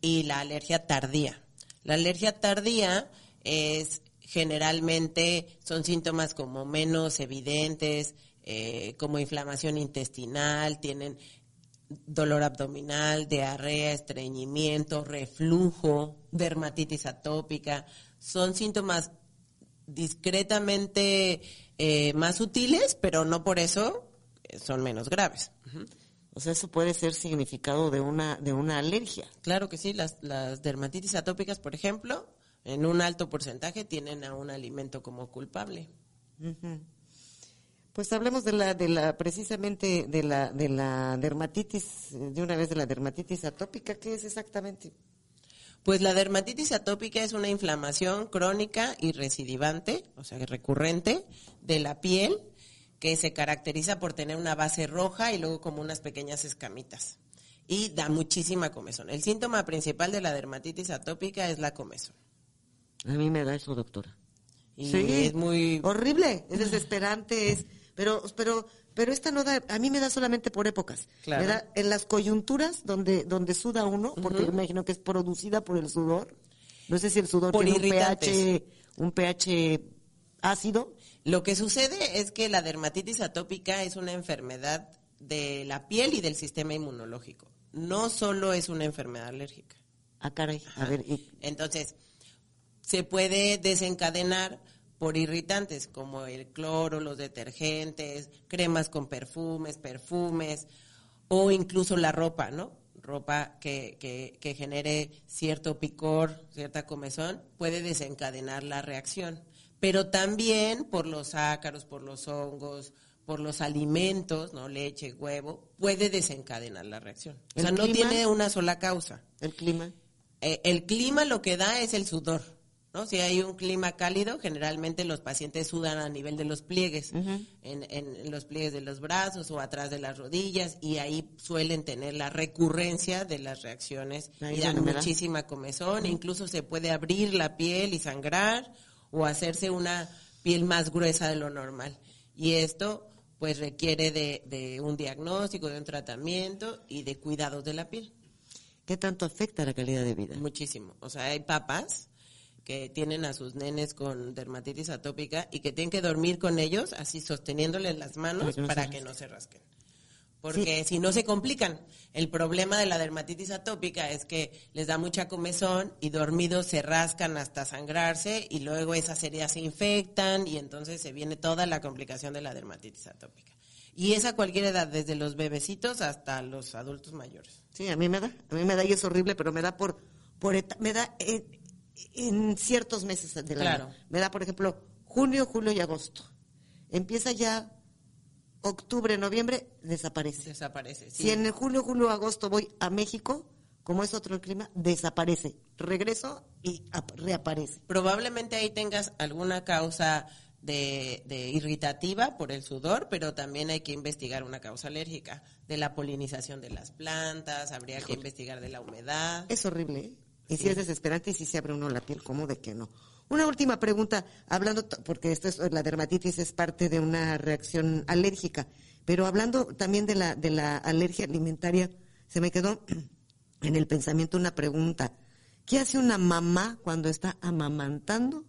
y la alergia tardía. La alergia tardía es generalmente son síntomas como menos evidentes, eh, como inflamación intestinal, tienen dolor abdominal, diarrea, estreñimiento, reflujo, dermatitis atópica. Son síntomas discretamente eh, más sutiles, pero no por eso eh, son menos graves. O sea, eso puede ser significado de una de una alergia. Claro que sí, las, las dermatitis atópicas, por ejemplo, en un alto porcentaje tienen a un alimento como culpable. Pues hablemos de la de la precisamente de la de la dermatitis de una vez de la dermatitis atópica, ¿qué es exactamente? Pues la dermatitis atópica es una inflamación crónica y recidivante, o sea, recurrente de la piel que se caracteriza por tener una base roja y luego como unas pequeñas escamitas. Y da muchísima comezón. El síntoma principal de la dermatitis atópica es la comezón. A mí me da eso, doctora. Y es muy horrible, es desesperante, es pero pero pero esta no da, a mí me da solamente por épocas. Claro. Me da en las coyunturas donde donde suda uno, porque Ujú. me imagino que es producida por el sudor. No sé si el sudor Por tiene un pH un pH ácido. Lo que sucede es que la dermatitis atópica es una enfermedad de la piel y del sistema inmunológico. No solo es una enfermedad alérgica. Ah, caray. A ver, y- Entonces, se puede desencadenar por irritantes como el cloro, los detergentes, cremas con perfumes, perfumes o incluso la ropa, ¿no? Ropa que, que, que genere cierto picor, cierta comezón, puede desencadenar la reacción. Pero también por los ácaros, por los hongos, por los alimentos, ¿no? Leche, huevo, puede desencadenar la reacción. O ¿El sea, no clima? tiene una sola causa. ¿El clima? Eh, el clima lo que da es el sudor, ¿no? Si hay un clima cálido, generalmente los pacientes sudan a nivel de los pliegues, en, en los pliegues de los brazos o atrás de las rodillas, y ahí suelen tener la recurrencia de las reacciones Ahí y dan muchísima comezón, incluso se puede abrir la piel y sangrar o hacerse una piel más gruesa de lo normal. Y esto pues requiere de, de un diagnóstico, de un tratamiento y de cuidados de la piel. ¿Qué tanto afecta la calidad de vida? Muchísimo. O sea, hay papás que tienen a sus nenes con dermatitis atópica y que tienen que dormir con ellos, así sosteniéndoles las manos Para que no se para que rasquen. no se rasquen. Porque si no se complican. El problema de la dermatitis atópica es que les da mucha comezón y dormidos se rascan hasta sangrarse y luego esas heridas se infectan y entonces se viene toda la complicación de la dermatitis atópica. Y es a cualquier edad, desde los bebecitos hasta los adultos mayores. Sí, a mí me da, a mí me da y es horrible, pero me da por, por me da en, en ciertos meses del Claro. año. Me da, por ejemplo, junio, julio y agosto. Empieza ya octubre, noviembre, desaparece. Desaparece, sí. Si en el julio, julio, agosto voy a México, como es otro clima, desaparece. Regreso y ap- reaparece. Probablemente ahí tengas alguna causa de, de irritativa por el sudor, pero también hay que investigar una causa alérgica de la polinización de las plantas, habría que investigar de la humedad. Es horrible, ¿eh? Y Sí. si es desesperante y si se abre uno la piel, ¿cómo de que no? Una última pregunta, hablando, porque esto es, la dermatitis es parte de una reacción alérgica, pero hablando también de la, de la alergia alimentaria, se me quedó en el pensamiento una pregunta. ¿Qué hace una mamá cuando está amamantando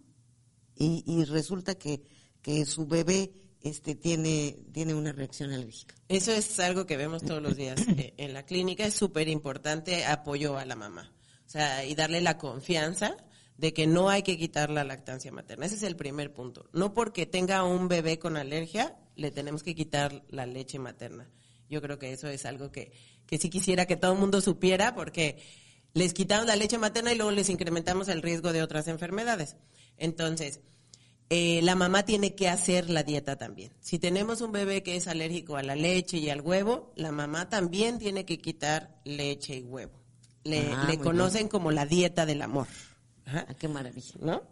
y, y resulta que, que su bebé este, tiene, tiene una reacción alérgica? Eso es algo que vemos todos los días eh, en la clínica. Es súper importante apoyo a la mamá. O sea, y darle la confianza de que no hay que quitar la lactancia materna. Ese es el primer punto. No porque tenga un bebé con alergia, le tenemos que quitar la leche materna. Yo creo que eso es algo que, que sí quisiera que todo el mundo supiera porque les quitamos la leche materna y luego les incrementamos el riesgo de otras enfermedades. Entonces, eh, la mamá tiene que hacer la dieta también. Si tenemos un bebé que es alérgico a la leche y al huevo, la mamá también tiene que quitar leche y huevo. Le, Ah, le conocen bien. como la dieta del amor. Ah, qué maravilla. ¿No?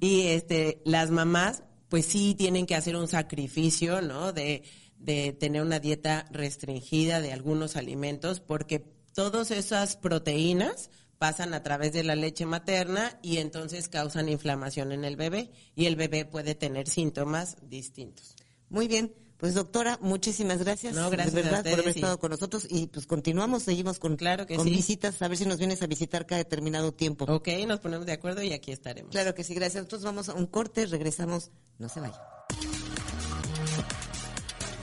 Y este, las mamás, pues sí tienen que hacer un sacrificio, ¿no? De, de tener una dieta restringida de algunos alimentos, porque todas esas proteínas pasan a través de la leche materna y entonces causan inflamación en el bebé y el bebé puede tener síntomas distintos. Muy bien, pues doctora, muchísimas gracias. No, gracias de a verdad por haber estado con nosotros y pues continuamos, seguimos con, Claro que con sí. visitas, a ver si nos vienes a visitar cada determinado tiempo. Ok, nos ponemos de acuerdo y aquí estaremos. Claro que sí, gracias. Nosotros vamos a un corte, regresamos, no se vaya.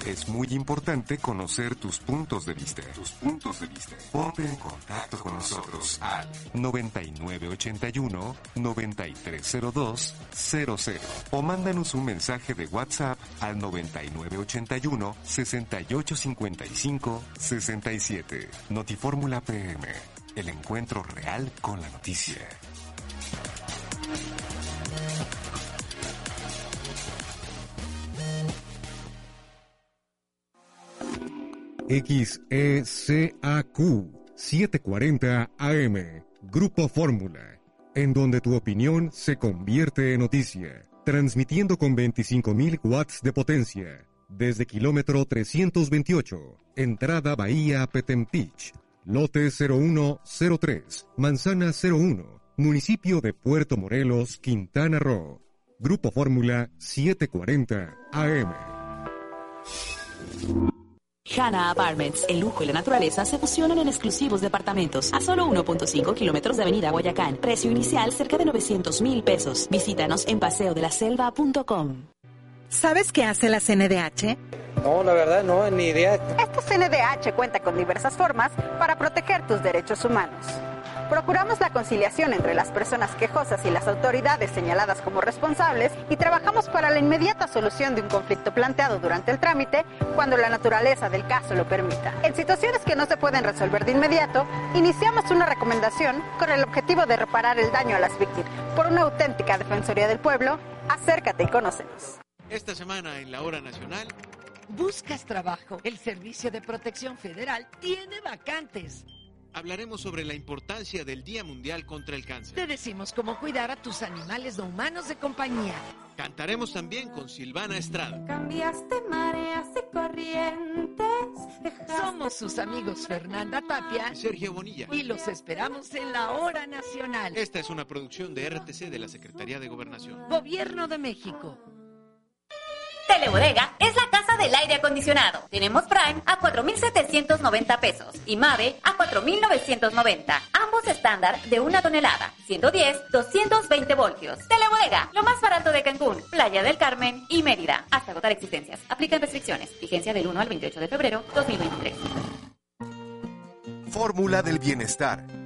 Es muy importante conocer tus puntos de vista. Tus puntos de vista. Ponte en contacto con nosotros al 9981-930200 o mándanos un mensaje de WhatsApp al 9981-6855-67. Notifórmula PM. El encuentro real con la noticia. XECAQ 740 AM, Grupo Fórmula, en donde tu opinión se convierte en noticia, transmitiendo con 25.000 watts de potencia, desde kilómetro 328, entrada Bahía Petempich, lote 0103, Manzana 01, municipio de Puerto Morelos, Quintana Roo. Grupo Fórmula 740 AM. Hanna Apartments, el lujo y la naturaleza se fusionan en exclusivos departamentos a solo 1.5 kilómetros de Avenida Guayacán. Precio inicial cerca de 900 mil pesos. Visítanos en paseodelaselva.com. ¿Sabes qué hace la CNDH? No, la verdad no, ni idea. Esta CNDH cuenta con diversas formas para proteger tus derechos humanos. Procuramos la conciliación entre las personas quejosas y las autoridades señaladas como responsables y trabajamos para la inmediata solución de un conflicto planteado durante el trámite cuando la naturaleza del caso lo permita. En situaciones que no se pueden resolver de inmediato, iniciamos una recomendación con el objetivo de reparar el daño a las víctimas. Por una auténtica Defensoría del Pueblo, acércate y conócenos. Esta semana en la hora nacional, ¿Buscas trabajo? El Servicio de Protección Federal tiene vacantes. Hablaremos sobre la importancia del Día Mundial contra el Cáncer. Te decimos cómo cuidar a tus animales no humanos de compañía. Cantaremos también con Silvana Estrada. Cambiaste mareas y corrientes. Somos sus amigos Fernanda Tapia y Sergio Bonilla. y los esperamos en la hora nacional. Esta es una producción de RTC de la Secretaría de Gobernación. Gobierno de México. Telebodega es la casa del aire acondicionado. Tenemos Prime a 4.790 pesos y Mave a 4.990. Ambos estándar de una tonelada. 110, 220 voltios. Telebodega, lo más barato de Cancún, Playa del Carmen y Mérida. Hasta agotar existencias. Aplican restricciones. Vigencia del 1 al 28 de febrero 2023. Fórmula del bienestar.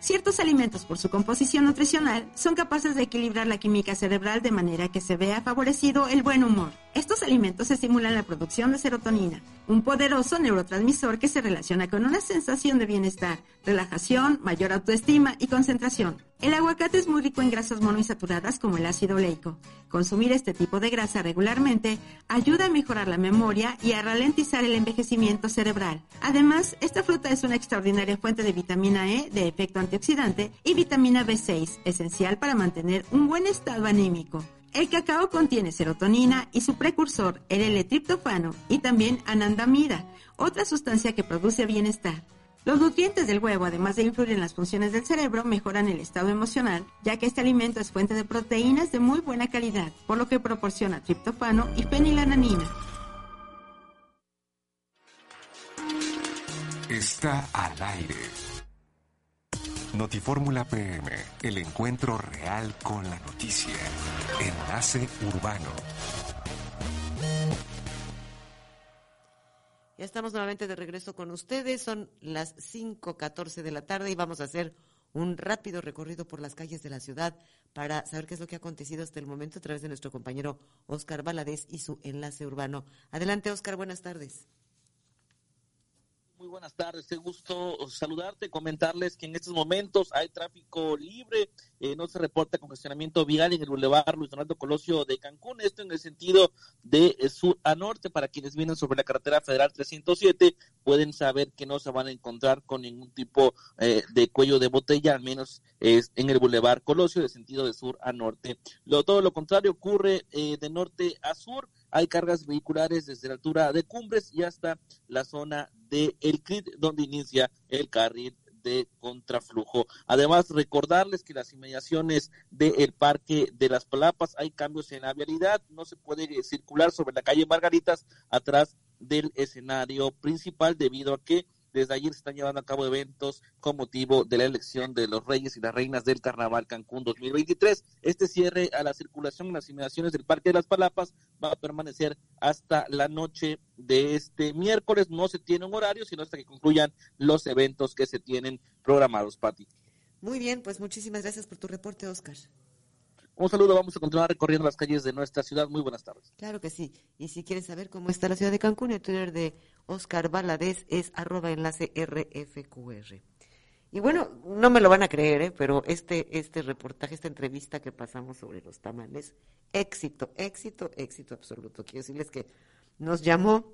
Ciertos alimentos por su composición nutricional son capaces de equilibrar la química cerebral de manera que se vea favorecido el buen humor. Estos alimentos estimulan la producción de serotonina, un poderoso neurotransmisor que se relaciona con una sensación de bienestar, relajación, mayor autoestima y concentración. El aguacate es muy rico en grasas monoinsaturadas como el ácido oleico. Consumir este tipo de grasa regularmente ayuda a mejorar la memoria y a ralentizar el envejecimiento cerebral. Además, esta fruta es una extraordinaria fuente de vitamina E de efecto antioxidante y vitamina B6, esencial para mantener un buen estado anímico. El cacao contiene serotonina y su precursor, el L-triptofano, y también anandamida, otra sustancia que produce bienestar. Los nutrientes del huevo, además de influir en las funciones del cerebro, mejoran el estado emocional, ya que este alimento es fuente de proteínas de muy buena calidad, por lo que proporciona triptofano y fenilalanina. Está al aire. Notifórmula PM, el encuentro real con la noticia. Enlace urbano. Ya estamos nuevamente de regreso con ustedes. Son las 5:14 de la tarde y vamos a hacer un rápido recorrido por las calles de la ciudad para saber qué es lo que ha acontecido hasta el momento a través de nuestro compañero Oscar Valadez y su enlace urbano. Adelante, Oscar, buenas tardes. Muy buenas tardes, qué gusto saludarte, comentarles que en estos momentos hay tráfico libre, eh, no se reporta congestionamiento vial en el Boulevard Luis Donaldo Colosio de Cancún, esto en el sentido de eh, sur a norte, para quienes vienen sobre la carretera federal 307, pueden saber que no se van a encontrar con ningún tipo eh, de cuello de botella, al menos es en el Boulevard Colosio, de sentido de sur a norte. Lo, todo lo contrario ocurre de norte a sur, hay cargas vehiculares desde la altura de Cumbres y hasta la zona de El CRIT, donde inicia el carril de contraflujo. Además, recordarles que las inmediaciones del Parque de las Palapas hay cambios en la vialidad, no se puede circular sobre la calle Margaritas atrás del escenario principal debido a que desde ayer se están llevando a cabo eventos con motivo de la elección de los reyes y las reinas del Carnaval Cancún 2023. Este cierre a la circulación en las inmediaciones del Parque de las Palapas va a permanecer hasta la noche de este miércoles. No se tiene un horario, sino hasta que concluyan los eventos que se tienen programados, Pati. Muy bien, pues muchísimas gracias por tu reporte, Oscar. Un saludo, vamos a continuar recorriendo las calles de nuestra ciudad. Muy buenas tardes. Claro que sí. Y si quieren saber cómo está la ciudad de Cancún, el Twitter de Oscar Valadez es arroba enlace RFQR. Y bueno, no me lo van a creer, ¿eh? pero este, este reportaje, esta entrevista que pasamos sobre los tamales, éxito, éxito, éxito absoluto. Quiero decirles que nos llamó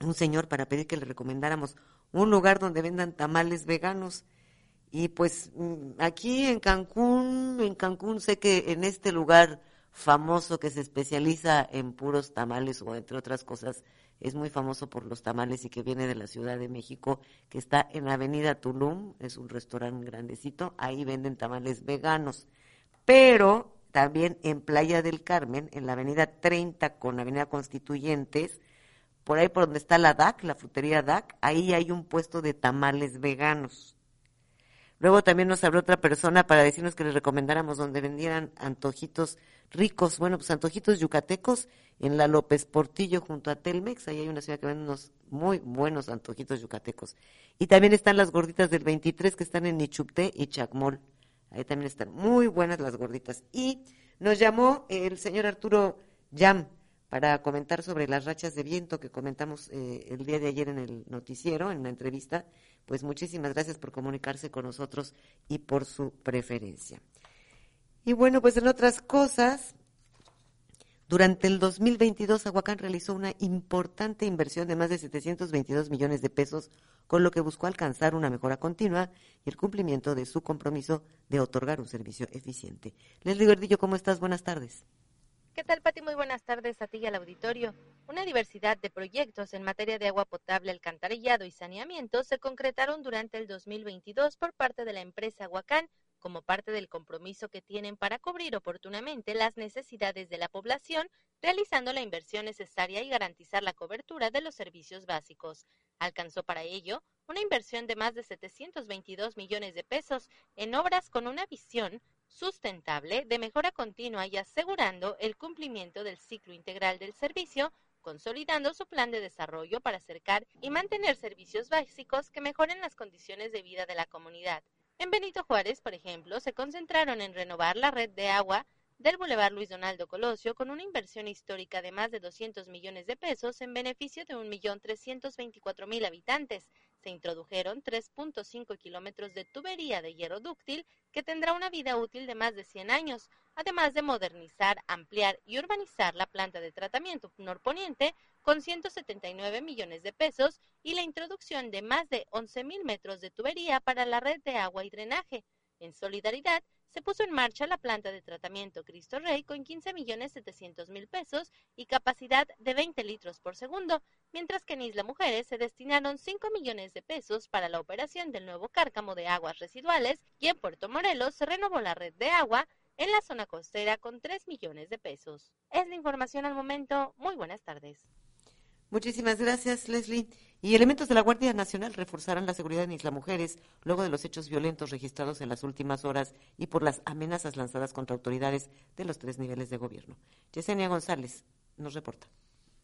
un señor para pedir que le recomendáramos un lugar donde vendan tamales veganos y pues mm, aquí en Cancún, en Cancún sé que en este lugar famoso que se especializa en puros tamales o entre otras cosas, es muy famoso por los tamales y que viene de la Ciudad de México, que está en la Avenida Tulum, es un restaurante grandecito, ahí venden tamales veganos. Pero también en Playa del Carmen, en la Avenida 30 con la Avenida Constituyentes, por ahí por donde está la DAC, la frutería DAC, ahí hay un puesto de tamales veganos Luego también nos habló otra persona para decirnos que les recomendáramos donde vendieran antojitos ricos, bueno, pues antojitos yucatecos en la López Portillo junto a Telmex. Ahí hay una ciudad que vende unos muy buenos antojitos yucatecos. Y también están las gorditas del 23 que están en Nichupté y Chacmol. Ahí también están muy buenas las gorditas. Y nos llamó el señor Arturo Yam para comentar sobre las rachas de viento que comentamos eh, el día de ayer en el noticiero, en la entrevista pues muchísimas gracias por comunicarse con nosotros y por su preferencia. Y bueno, pues en otras cosas, durante el 2022 Aguacán realizó una importante inversión de más de 722 millones de pesos, con lo que buscó alcanzar una mejora continua y el cumplimiento de su compromiso de otorgar un servicio eficiente. Leslie Verdillo, ¿cómo estás? Buenas tardes. ¿Qué tal, Pati? Muy buenas tardes a ti y al auditorio. Una diversidad de proyectos en materia de agua potable, alcantarillado y saneamiento se concretaron durante el 2022 por parte de la empresa Huacán como parte del compromiso que tienen para cubrir oportunamente las necesidades de la población, realizando la inversión necesaria y garantizar la cobertura de los servicios básicos. Alcanzó para ello una inversión de más de 722 millones de pesos en obras con una visión sustentable, de mejora continua y asegurando el cumplimiento del ciclo integral del servicio, consolidando su plan de desarrollo para acercar y mantener servicios básicos que mejoren las condiciones de vida de la comunidad. En Benito Juárez, por ejemplo, se concentraron en renovar la red de agua del Boulevard Luis Donaldo Colosio con una inversión histórica de más de 200 millones de pesos en beneficio de 1.324.000 habitantes, Se introdujeron 3.5 kilómetros de tubería de hierro dúctil que tendrá una vida útil de más de 100 años, además de modernizar, ampliar y urbanizar la planta de tratamiento norponiente con 179 millones de pesos y la introducción de más de 11.000 metros de tubería para la red de agua y drenaje. En solidaridad, se puso en marcha la planta de tratamiento Cristo Rey con 15 millones 700 mil pesos y capacidad de 20 litros por segundo, mientras que en Isla Mujeres se destinaron 5 millones de pesos para la operación del nuevo cárcamo de aguas residuales y en Puerto Morelos se renovó la red de agua en la zona costera con 3 millones de pesos. Es la información al momento. Muy buenas tardes. Muchísimas gracias, Leslie. Y elementos de la Guardia Nacional reforzarán la seguridad en Isla Mujeres luego de los hechos violentos registrados en las últimas horas y por las amenazas lanzadas contra autoridades de los tres niveles de gobierno. Yesenia González nos reporta.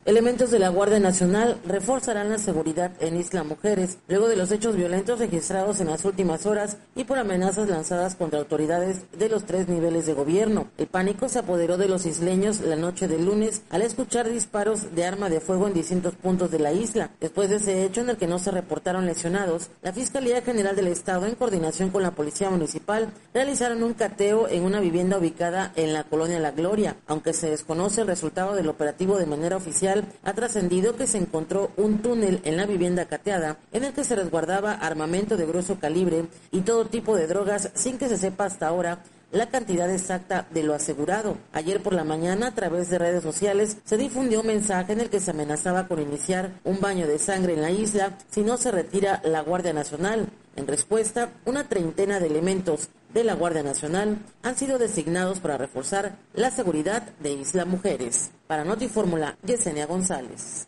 Elementos de la Guardia Nacional reforzarán la seguridad en Isla Mujeres luego de los hechos violentos registrados en las últimas horas y por amenazas lanzadas contra autoridades de los tres niveles de gobierno. El pánico se apoderó de los isleños la noche del lunes al escuchar disparos de arma de fuego en distintos puntos de la isla. Después de ese hecho en el que no se reportaron lesionados, la Fiscalía General del Estado en coordinación con la Policía Municipal realizaron un cateo en una vivienda ubicada en la colonia La Gloria, aunque se desconoce el resultado del operativo de manera oficial ha trascendido que se encontró un túnel en la vivienda cateada en el que se resguardaba armamento de grueso calibre y todo tipo de drogas sin que se sepa hasta ahora la cantidad exacta de lo asegurado. Ayer por la mañana, a través de redes sociales, se difundió un mensaje en el que se amenazaba con iniciar un baño de sangre en la isla si no se retira la Guardia Nacional. En respuesta, una treintena de elementos de la Guardia Nacional han sido designados para reforzar la seguridad de Isla Mujeres. Para Notifórmula, Yesenia González.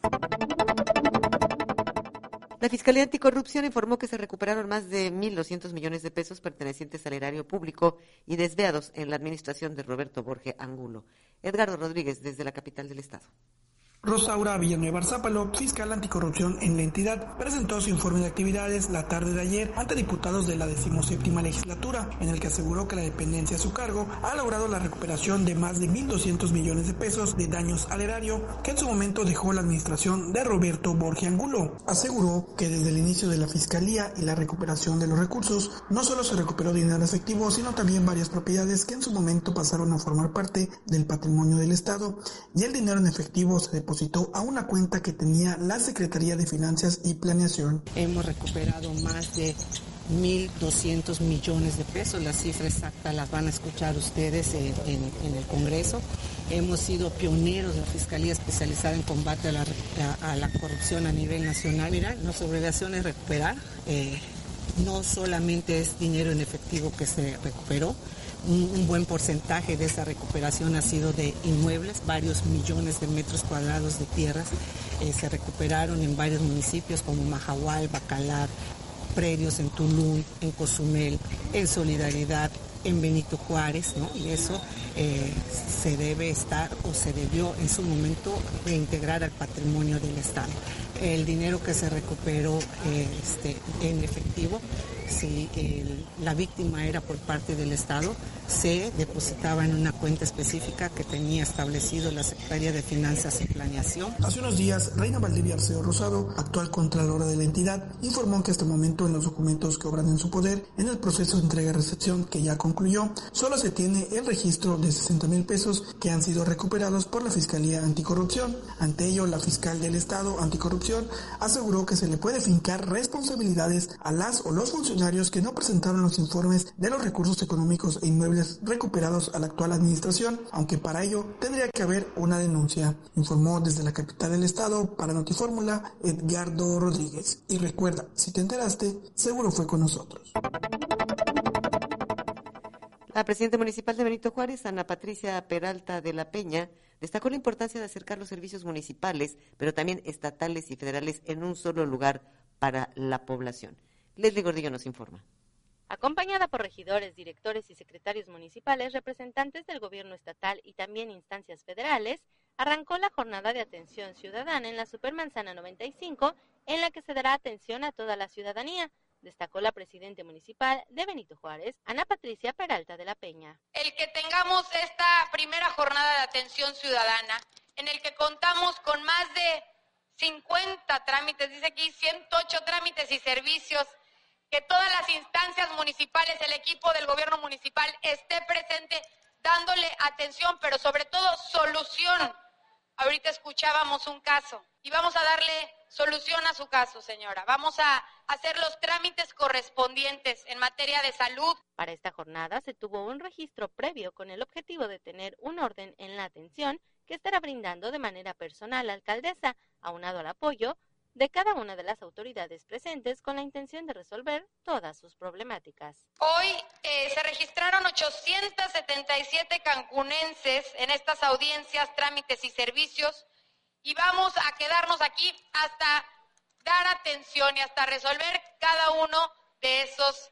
La Fiscalía Anticorrupción informó que se recuperaron más de 1.200 millones de pesos pertenecientes al erario público y desviados en la administración de Roberto Borge Angulo. Edgardo Rodríguez, desde la capital del Estado. Rosaura Villanueva Zápalo, fiscal anticorrupción en la entidad, presentó su informe de actividades la tarde de ayer ante diputados de la decimoséptima legislatura, en el que aseguró que la dependencia a su cargo ha logrado la recuperación de más de 1.200 millones de pesos de daños al erario que en su momento dejó la administración de Roberto Borgia Angulo. Aseguró que desde el inicio de la fiscalía y la recuperación de los recursos, no solo se recuperó dinero efectivo, sino también varias propiedades que en su momento pasaron a formar parte del patrimonio del Estado y el dinero en efectivo se depositó a una cuenta que tenía la Secretaría de Finanzas y Planeación. Hemos recuperado más de 1.200 millones de pesos. La cifra exacta las van a escuchar ustedes en, el Congreso. Hemos sido pioneros de la Fiscalía Especializada en Combate a la, Corrupción a nivel nacional. Mira, nuestra obligación es recuperar. Eh, no solamente es dinero en efectivo que se recuperó, un, buen porcentaje de esa recuperación ha sido de inmuebles, varios millones de metros cuadrados de tierras eh, se recuperaron en varios municipios como Majahual, Bacalar, predios en Tulum, en Cozumel, en Solidaridad, en Benito Juárez, ¿no? Y eso eh, se debe estar o se debió en su momento reintegrar al patrimonio del Estado. El dinero que se recuperó eh, este, en efectivo si la víctima era por parte del Estado, se depositaba en una cuenta específica que tenía establecido la Secretaría de Finanzas y Planeación. Hace unos días, Reina Valdivia Arceo Rosado, actual Contralora de la entidad, informó que hasta el momento en los documentos que obran en su poder, en el proceso de entrega-recepción que ya concluyó, solo se tiene el registro de 60 mil pesos que han sido recuperados por la Fiscalía Anticorrupción. Ante ello, la fiscal del Estado Anticorrupción aseguró que se le puede fincar responsabilidades a las o los funcionarios que no presentaron los informes de los recursos económicos e inmuebles recuperados a la actual administración, aunque para ello tendría que haber una denuncia, informó desde la capital del estado para Notifórmula Edgardo Rodríguez. Y recuerda, si te enteraste, seguro fue con nosotros. La presidenta municipal de Benito Juárez, Ana Patricia Peralta de la Peña, destacó la importancia de acercar los servicios municipales, pero también estatales y federales en un solo lugar para la población. Leslie Gordillo nos informa. Acompañada por regidores, directores y secretarios municipales, representantes del gobierno estatal y también instancias federales, arrancó la jornada de atención ciudadana en la Supermanzana 95, en la que se dará atención a toda la ciudadanía, destacó la presidenta municipal de Benito Juárez, Ana Patricia Peralta de la Peña. El que tengamos esta primera jornada de atención ciudadana, en el que contamos con más de 50 trámites, dice aquí 108 trámites y servicios, que todas las instancias municipales, el equipo del gobierno municipal esté presente dándole atención, pero sobre todo solución. Ahorita escuchábamos un caso y vamos a darle solución a su caso, señora. Vamos a hacer los trámites correspondientes en materia de salud. Para esta jornada se tuvo un registro previo con el objetivo de tener un orden en la atención que estará brindando de manera personal la alcaldesa, aunado al apoyo de cada una de las autoridades presentes con la intención de resolver todas sus problemáticas. Hoy eh, se registraron 877 cancunenses en estas audiencias, trámites y servicios y vamos a quedarnos aquí hasta dar atención y hasta resolver cada uno de esos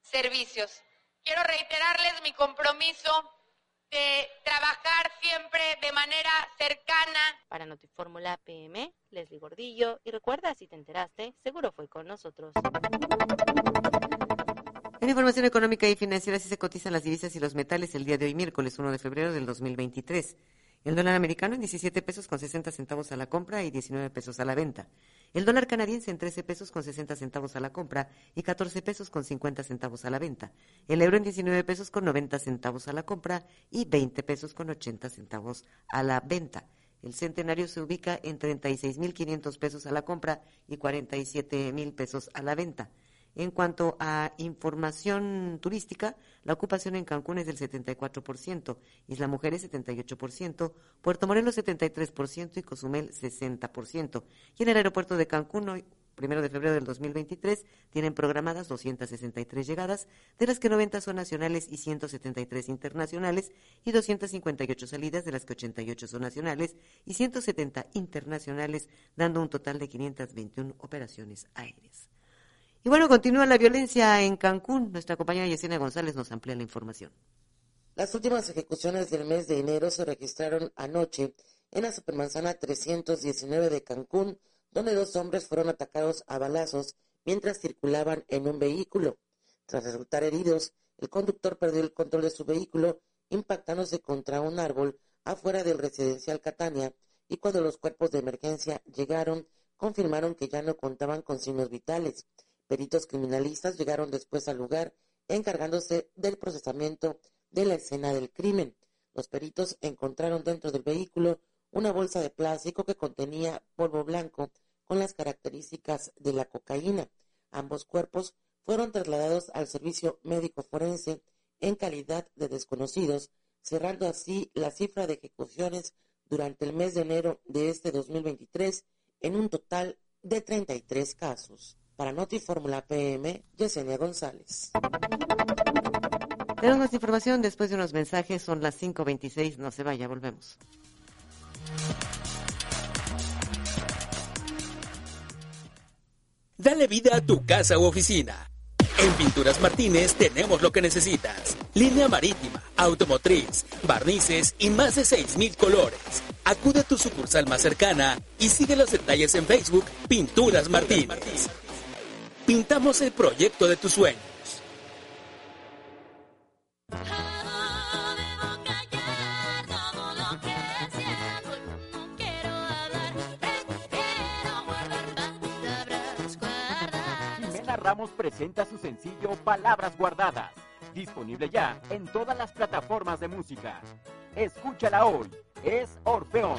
servicios. Quiero reiterarles mi compromiso de trabajar siempre de manera cercana. Para Notifórmula PM, Leslie Gordillo. Y recuerda, si te enteraste, seguro fue con nosotros. En información económica y financiera, sí se cotizan las divisas y los metales el día de hoy, miércoles 1 de febrero del 2023. El dólar americano en 17 pesos con 60 centavos a la compra y 19 pesos a la venta. El dólar canadiense en 13 pesos con 60 centavos a la compra y 14 pesos con 50 centavos a la venta. El euro en 19 pesos con 90 centavos a la compra y 20 pesos con 80 centavos a la venta. El centenario se ubica en 36.500 pesos a la compra y 47.000 pesos a la venta. En cuanto a información turística, la ocupación en Cancún es del 74%, Isla Mujeres 78%, Puerto Morelos 73% y Cozumel 60%. Y en el aeropuerto de Cancún, hoy, primero de febrero del 2023, tienen programadas 263 llegadas, de las que 90 son nacionales y 173 internacionales, y 258 salidas, de las que 88 son nacionales y 170 internacionales, dando un total de 521 operaciones aéreas. Y bueno, continúa la violencia en Cancún. Nuestra compañera Yesenia González nos amplía la información. Las últimas ejecuciones del mes de enero se registraron anoche en la supermanzana 319 de Cancún, donde dos hombres fueron atacados a balazos mientras circulaban en un vehículo. Tras resultar heridos, el conductor perdió el control de su vehículo, impactándose contra un árbol afuera del residencial Catania, y cuando los cuerpos de emergencia llegaron, confirmaron que ya no contaban con signos vitales. Peritos criminalistas llegaron después al lugar encargándose del procesamiento de la escena del crimen. Los peritos encontraron dentro del vehículo una bolsa de plástico que contenía polvo blanco con las características de la cocaína. Ambos cuerpos fueron trasladados al servicio médico forense en calidad de desconocidos, cerrando así la cifra de ejecuciones durante el mes de enero de este 2023 en un total de 33 casos. Para Noti Fórmula PM, Yesenia González. Tenemos más información después de unos mensajes. Son las 5.26. No se vaya, volvemos. Dale vida a tu casa u oficina. En Pinturas Martínez tenemos lo que necesitas. Línea marítima, automotriz, barnices y más de 6.000 colores. Acude a tu sucursal más cercana y sigue los detalles en Facebook Pinturas Martínez. Pintamos el proyecto de tus sueños. Jimena Ramos presenta su sencillo Palabras Guardadas, disponible ya en todas las plataformas de música. Escúchala hoy, es Orfeón.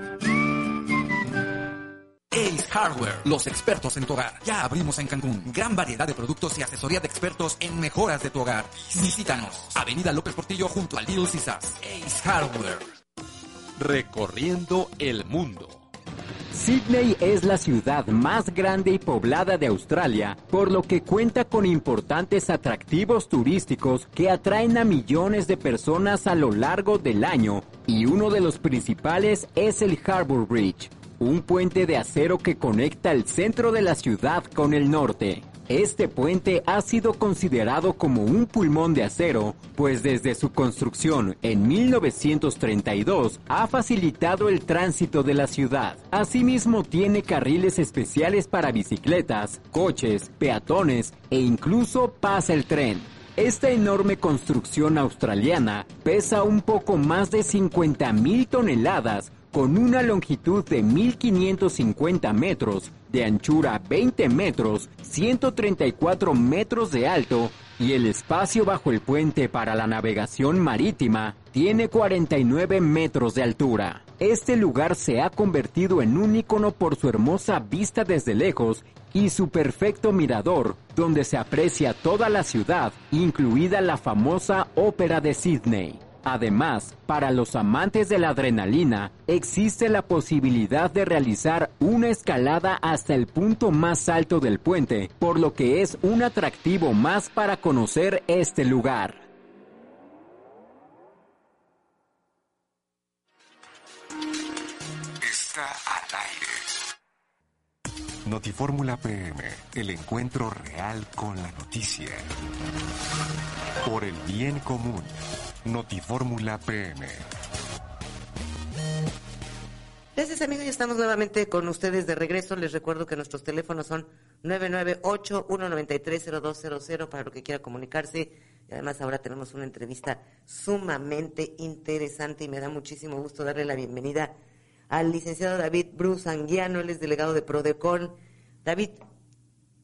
Ace Hardware, los expertos en tu hogar. Ya abrimos en Cancún. Gran variedad de productos y asesoría de expertos en mejoras de tu hogar. Visítanos. Avenida López Portillo junto al Little Caesars. Ace Hardware. Recorriendo el mundo. Sydney es la ciudad más grande y poblada de Australia, por lo que cuenta con importantes atractivos turísticos que atraen a millones de personas a lo largo del año, y uno de los principales es el Harbour Bridge, un puente de acero que conecta el centro de la ciudad con el norte. Este puente ha sido considerado como un pulmón de acero, pues desde su construcción en 1932 ha facilitado el tránsito de la ciudad. Asimismo tiene carriles especiales para bicicletas, coches, peatones e incluso pasa el tren. Esta enorme construcción australiana pesa un poco más de 50.000 toneladas con una longitud de 1550 metros, de anchura 20 metros, 134 metros de alto y el espacio bajo el puente para la navegación marítima tiene 49 metros de altura. Este lugar se ha convertido en un icono por su hermosa vista desde lejos y su perfecto mirador, donde se aprecia toda la ciudad, incluida la famosa Ópera de Sydney. Además, para los amantes de la adrenalina, existe la posibilidad de realizar una escalada hasta el punto más alto del puente, por lo que es un atractivo más para conocer este lugar. Está al aire. Notifórmula PM, el encuentro real con la noticia. Por el bien común. Notifórmula PM. Gracias amigos, ya estamos nuevamente con ustedes de regreso. Les recuerdo que nuestros teléfonos son 998-193-0200 para lo que quiera comunicarse. Y además ahora tenemos una entrevista sumamente interesante y me da muchísimo gusto darle la bienvenida al licenciado David Bruce Anguiano, él es delegado de Prodecon. David,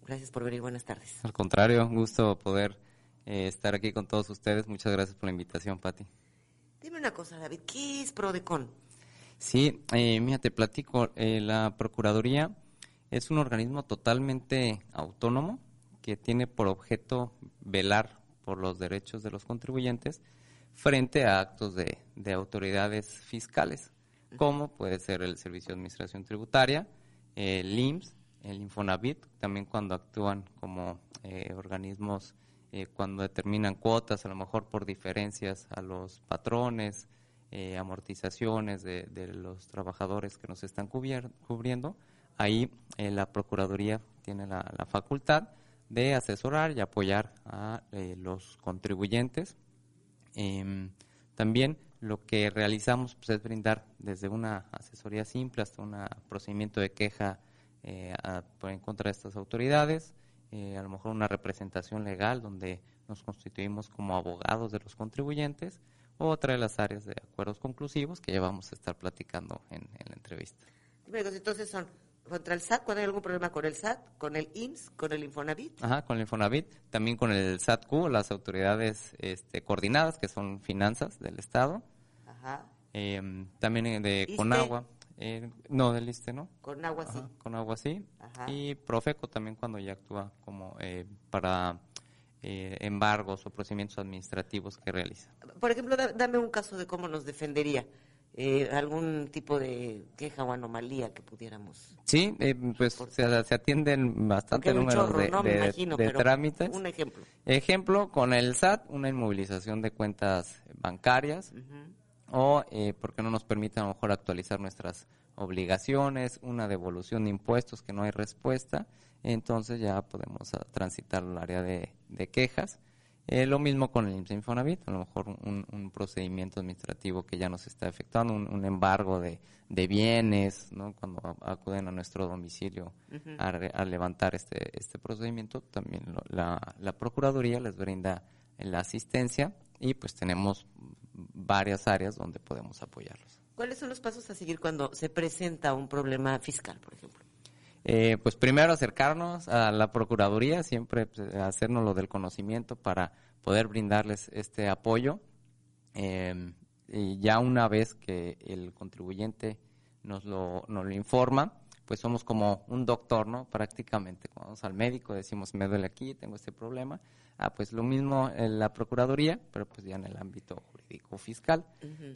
gracias por venir, buenas tardes. Al contrario, un gusto poder eh, estar aquí con todos ustedes. Muchas gracias por la invitación, Patti. Dime una cosa, David, ¿qué es Prodecon? Sí, eh, mira, te platico. Eh, la Procuraduría es un organismo totalmente autónomo que tiene por objeto velar por los derechos de los contribuyentes frente a actos de, de autoridades fiscales, como puede ser el Servicio de Administración Tributaria, el IMSS, el Infonavit, también cuando actúan como eh, organismos eh, cuando determinan cuotas, a lo mejor por diferencias a los patrones, eh, amortizaciones de, los trabajadores que nos están cubriendo, ahí eh, la Procuraduría tiene la, facultad de asesorar y apoyar a los contribuyentes. Em, también lo que realizamos pues, es brindar desde una asesoría simple hasta un procedimiento de queja por en contra de estas autoridades, eh, a lo mejor una representación legal donde nos constituimos como abogados de los contribuyentes, o otra de las áreas de acuerdos conclusivos que ya vamos a estar platicando en, la entrevista. entonces son contra el SAT, cuando hay algún problema con el SAT, con el IMSS, con el Infonavit. Ajá, con el Infonavit, también con el SATQ, las autoridades este, coordinadas que son finanzas del Estado. Ajá. Em, también de Conagua. Eh, no, del ISTE no. Con agua sí. con agua sí. Y Profeco también cuando ya actúa como eh, para eh, embargos o procedimientos administrativos que realiza. Por ejemplo, dame un caso de cómo nos defendería. Eh, algún tipo de queja o anomalía que pudiéramos. Sí, pues se, atienden bastante números de, trámites. Un ejemplo. Ejemplo, con el SAT, una inmovilización de cuentas bancarias o eh, porque no nos permite a lo mejor actualizar nuestras obligaciones, una devolución de impuestos que no hay respuesta, entonces ya podemos ah, transitar al área de, quejas. Eh, lo mismo con el IMSS Infonavit, a lo mejor un, procedimiento administrativo que ya nos está efectuando, un, embargo de, bienes, ¿no? cuando acuden a nuestro domicilio a, levantar este, este procedimiento, también la, la Procuraduría les brinda la asistencia y pues tenemos varias áreas donde podemos apoyarlos. ¿Cuáles son los pasos a seguir cuando se presenta un problema fiscal, por ejemplo? Eh, pues primero acercarnos a la Procuraduría, siempre pues, hacernos lo del conocimiento para poder brindarles este apoyo. Em, y ya una vez que el contribuyente nos lo, nos lo informa, pues somos como un doctor, ¿no? Prácticamente, cuando vamos al médico decimos, me duele aquí, tengo este problema, Ah, pues lo mismo en la Procuraduría, pero pues ya en el ámbito jurídico fiscal.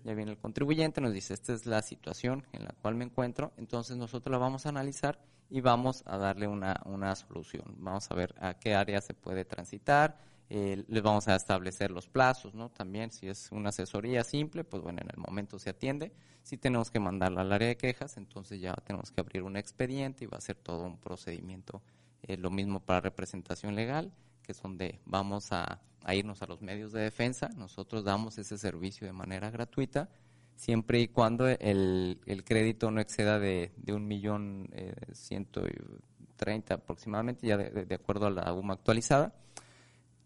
Ya viene el contribuyente, nos dice, esta es la situación en la cual me encuentro, entonces nosotros la vamos a analizar y vamos a darle una, una solución. Vamos a ver a qué área se puede transitar, eh, les vamos a establecer los plazos, ¿no? También si es una asesoría simple, pues bueno, en el momento se atiende. Si tenemos que mandarla al área de quejas, entonces ya tenemos que abrir un expediente y va a ser todo un procedimiento. Eh, lo mismo para representación legal que es donde vamos a, irnos a los medios de defensa. Nosotros damos ese servicio de manera gratuita, siempre y cuando el, crédito no exceda de, de un millón eh, ciento treinta aproximadamente, ya de, de acuerdo a la UMA actualizada.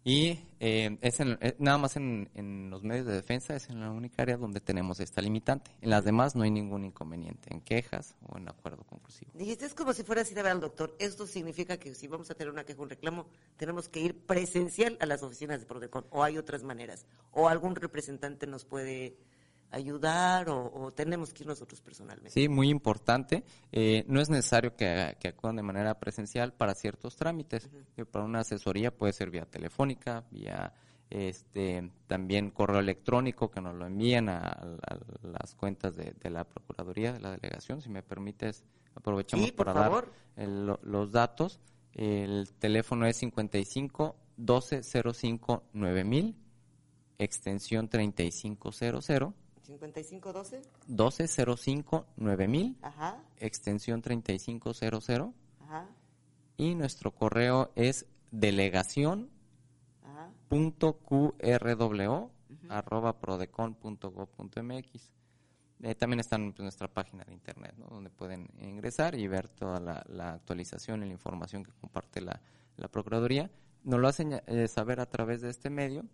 Y eh, es eh, nada más en, en, los medios de defensa, es en la única área donde tenemos esta limitante. En las demás no hay ningún inconveniente, en quejas o en acuerdo conclusivo. Dijiste, es como si fuera así de ver al doctor. Esto significa que si vamos a tener una queja, un reclamo, tenemos que ir presencial a las oficinas de Prodecon, o hay otras maneras, o algún representante nos puede ayudar o, tenemos que ir nosotros personalmente? Sí, muy importante. Eh, no es necesario que, que, acudan de manera presencial para ciertos trámites. Para una asesoría puede ser vía telefónica, vía este también correo electrónico que nos lo envíen a, las cuentas de, la Procuraduría de la Delegación. Si me permites, aprovechamos para dar los datos. El teléfono es 55 12 05 9000, extensión 3500 5512. 1205 9000. Ajá. Extensión 3500. Ajá. Y nuestro correo es delegación punto qrw arroba prodecon.gov.mx. Eh, también está en nuestra página de internet, donde pueden ingresar y ver toda la, actualización y la información que comparte la, la Procuraduría. Nos lo hacen eh, saber a través de este medio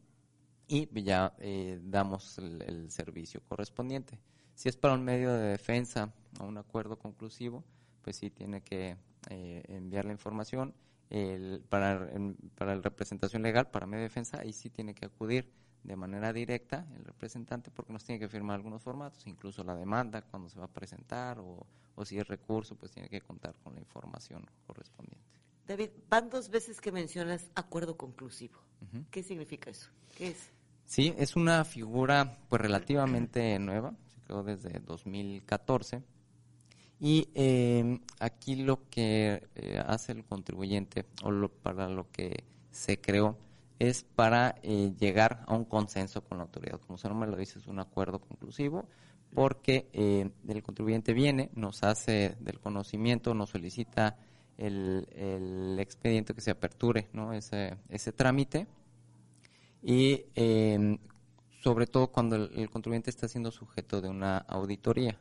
y ya eh, damos el, servicio correspondiente. Si es para un medio de defensa o un acuerdo conclusivo, pues sí tiene que eh, enviar la información. El, para, para la representación legal, para medio de defensa, ahí sí tiene que acudir de manera directa el representante porque nos tiene que firmar algunos formatos, incluso la demanda, cuando se va a presentar o, o si es recurso, pues tiene que contar con la información correspondiente. David, van dos veces que mencionas acuerdo conclusivo. ¿Qué significa eso? ¿Qué es? Sí, es una figura pues relativamente nueva, se creó desde 2014. Y eh, aquí lo que eh, hace el contribuyente, o lo, para lo que se creó, es para eh, llegar a un consenso con la autoridad. Como su nombre lo dice, es un acuerdo conclusivo, porque el contribuyente viene, nos hace del conocimiento, nos solicita el, el expediente que se aperture, ¿no? ese, ese trámite y em, sobre todo cuando el, contribuyente está siendo sujeto de una auditoría.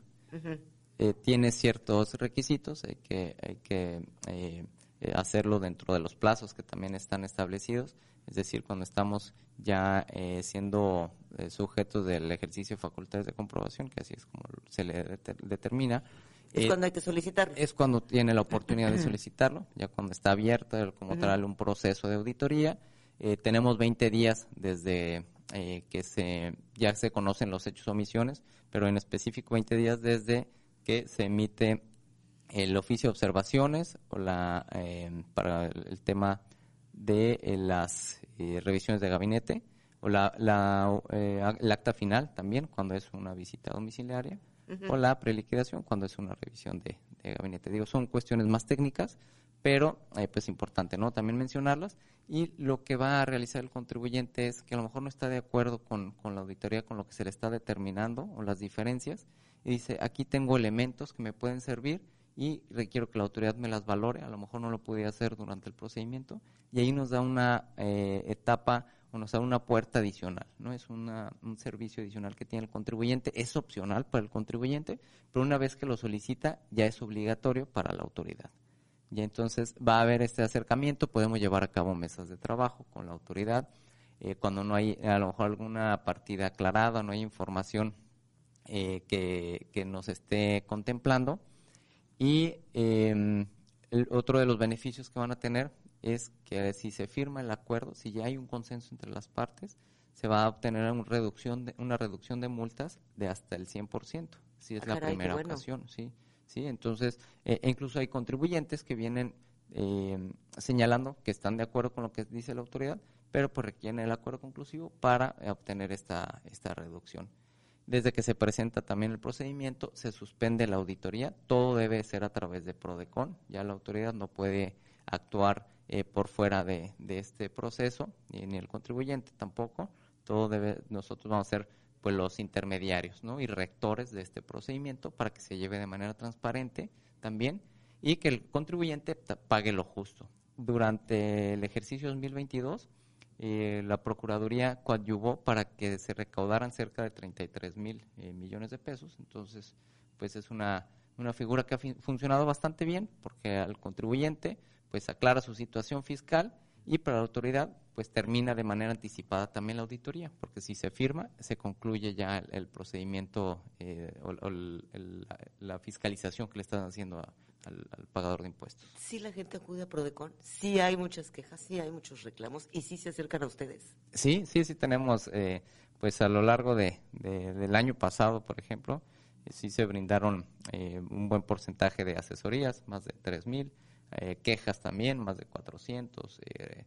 Eh, tiene ciertos requisitos, hay que, hay que eh, eh, hacerlo dentro de los plazos que también están establecidos, es decir, cuando estamos ya siendo sujetos del ejercicio de facultades de comprobación, que así es como se le determina. Es cuando hay que solicitarlo. Es cuando tiene la oportunidad de solicitarlo, ya cuando está abierto como tal un proceso de auditoría. Eh, tenemos 20 días desde eh, que se ya se conocen los hechos o omisiones, pero en específico 20 días desde que se emite el oficio de observaciones o la, para el tema de eh, las revisiones de gabinete o la, la el acta final también cuando es una visita domiciliaria o la preliquidación cuando es una revisión de, gabinete. Digo, son cuestiones más técnicas, pero eh, pues importante no también mencionarlas. Y lo que va a realizar el contribuyente es que a lo mejor no está de acuerdo con, con, la auditoría con lo que se le está determinando o las diferencias y dice aquí tengo elementos que me pueden servir y requiero que la autoridad me las valore a lo mejor no lo pude hacer durante el procedimiento. Y ahí nos da una eh, etapa o nos una puerta adicional no es una, un servicio adicional que tiene el contribuyente es opcional para el contribuyente pero una vez que lo solicita ya es obligatorio para la autoridad y entonces va a haber este acercamiento, podemos llevar a cabo mesas de trabajo con la autoridad. Eh, cuando no hay a lo mejor alguna partida aclarada, no hay información eh, que, que, nos esté contemplando. Y em, otro de los beneficios que van a tener es que si se firma el acuerdo, si ya hay un consenso entre las partes, se va a obtener una reducción de, una reducción de multas de hasta el 100%, si es ah, la primera ocasión, sí. ¿sí? Entonces, eh, e incluso hay contribuyentes que vienen eh, señalando que están de acuerdo con lo que dice la autoridad, pero pues requieren el acuerdo conclusivo para obtener esta, esta reducción. Desde que se presenta también el procedimiento, se suspende la auditoría, todo debe ser a través de PRODECON, ya la autoridad no puede actuar eh, por fuera de, este proceso, ni, el contribuyente tampoco, todo debe, nosotros vamos a ser pues los intermediarios ¿no? y rectores de este procedimiento para que se lleve de manera transparente también y que el contribuyente pague lo justo. Durante el ejercicio 2022, eh, la Procuraduría coadyuvó para que se recaudaran cerca de 33 mil eh, millones de pesos. Entonces, pues es una, una figura que ha funcionado bastante bien porque al contribuyente pues aclara su situación fiscal y para la autoridad pues termina de manera anticipada también la auditoría, porque si se firma, se concluye ya el, procedimiento eh, o, la, fiscalización que le están haciendo al, pagador de impuestos. Sí, la gente acude a Prodecon, sí hay muchas quejas, sí hay muchos reclamos y sí se acercan a ustedes. Sí, sí, sí tenemos, eh, pues a lo largo de, del año pasado, por ejemplo, eh, sí se brindaron un buen porcentaje de asesorías, más de tres mil eh, quejas también, más de 400, eh,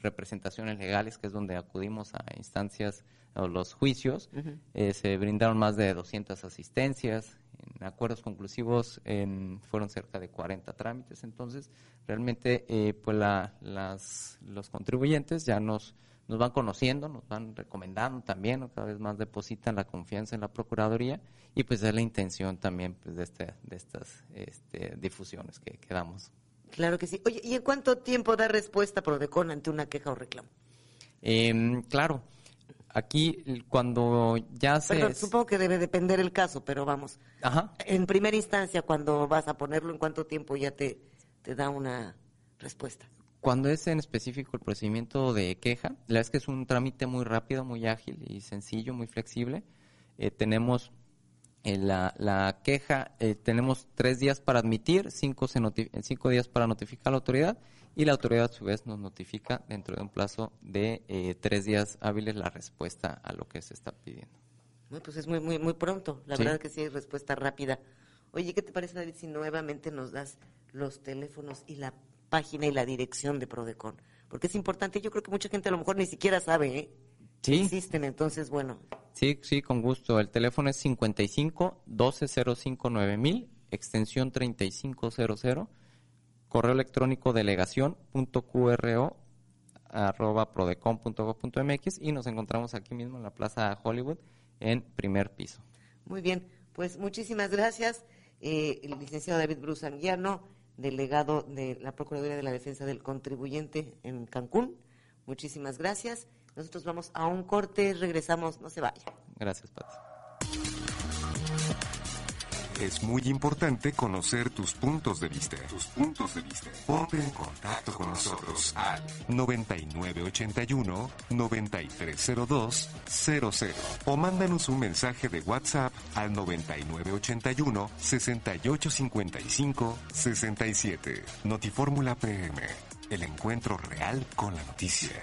representaciones legales, que es donde acudimos a instancias o los juicios, eh, se brindaron más de 200 asistencias, en acuerdos conclusivos en, fueron cerca de 40 trámites, entonces realmente pues la, las, los contribuyentes ya nos, nos van conociendo, nos van recomendando también, cada vez más depositan la confianza en la Procuraduría y pues es la intención también pues, de, este, de estas este, difusiones que, que damos. Claro que sí. Oye, ¿y en cuánto tiempo da respuesta Prodecon ante una queja o reclamo? Eh, claro. Aquí, cuando ya se... supongo que debe depender el caso, pero vamos. Ajá. En primera instancia, cuando vas a ponerlo, ¿en cuánto tiempo ya te, te da una respuesta? Cuando es en específico el procedimiento de queja, la verdad es que es un trámite muy rápido, muy ágil y sencillo, muy flexible. Eh, tenemos la, la, queja, eh, tenemos tres días para admitir, cinco, cinco días para notificar a la autoridad y la autoridad a su vez nos notifica dentro de un plazo de eh, tres días hábiles la respuesta a lo que se está pidiendo. pues es muy, muy, muy pronto. La verdad que sí hay respuesta rápida. Oye, ¿qué te parece, David, si nuevamente nos das los teléfonos y la página y la dirección de Prodecon? Porque es importante, yo creo que mucha gente a lo mejor ni siquiera sabe, ¿eh? Sí. Existen, entonces, bueno. Sí, sí, con gusto. El teléfono es 55 1205 9000, extensión 3500, correo electrónico delegación.qro arroba prodecom.gov.mx y nos encontramos aquí mismo en la Plaza Hollywood en primer piso. Muy bien, pues muchísimas gracias, eh, el licenciado David Bruce Anguiano, delegado de la Procuraduría de la Defensa del Contribuyente en Cancún. Muchísimas gracias. Nosotros vamos a un corte, regresamos, no se vaya. Gracias, Pati. Es muy importante conocer tus puntos de vista. Tus puntos de vista. Ponte en contacto con nosotros al 9981-930200 o mándanos un mensaje de WhatsApp al 9981-6855-67. Notifórmula PM. El encuentro real con la noticia.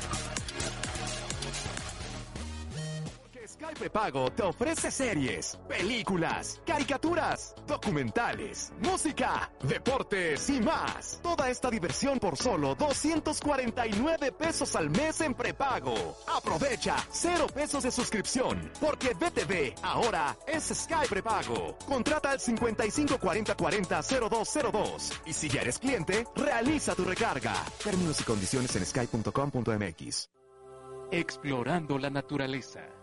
Prepago te ofrece series, películas, caricaturas, documentales, música, deportes y más. Toda esta diversión por solo 249 pesos al mes en prepago. Aprovecha, cero pesos de suscripción, porque BTV ahora es Sky Prepago. Contrata al 5540400202 y si ya eres cliente, realiza tu recarga. Términos y condiciones en sky.com.mx. Explorando la naturaleza.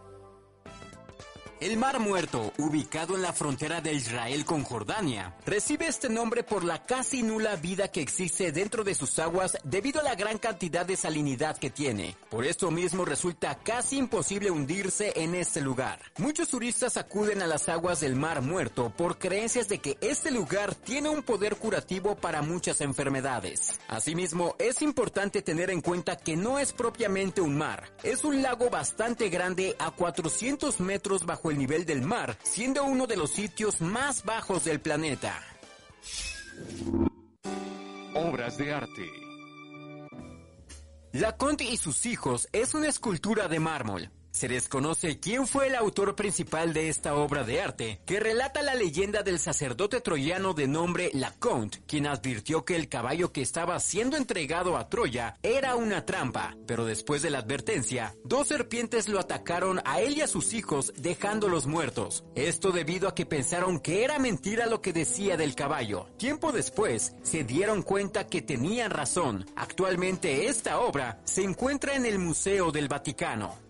El Mar Muerto, ubicado en la frontera de Israel con Jordania, recibe este nombre por la casi nula vida que existe dentro de sus aguas debido a la gran cantidad de salinidad que tiene. Por esto mismo resulta casi imposible hundirse en este lugar. Muchos turistas acuden a las aguas del Mar Muerto por creencias de que este lugar tiene un poder curativo para muchas enfermedades. Asimismo, es importante tener en cuenta que no es propiamente un mar, es un lago bastante grande a 400 metros bajo el nivel del mar, siendo uno de los sitios más bajos del planeta. Obras de arte. La Conte y sus hijos es una escultura de mármol. Se desconoce quién fue el autor principal de esta obra de arte, que relata la leyenda del sacerdote troyano de nombre Laconte, quien advirtió que el caballo que estaba siendo entregado a Troya era una trampa, pero después de la advertencia, dos serpientes lo atacaron a él y a sus hijos, dejándolos muertos. Esto debido a que pensaron que era mentira lo que decía del caballo. Tiempo después, se dieron cuenta que tenían razón. Actualmente esta obra se encuentra en el Museo del Vaticano.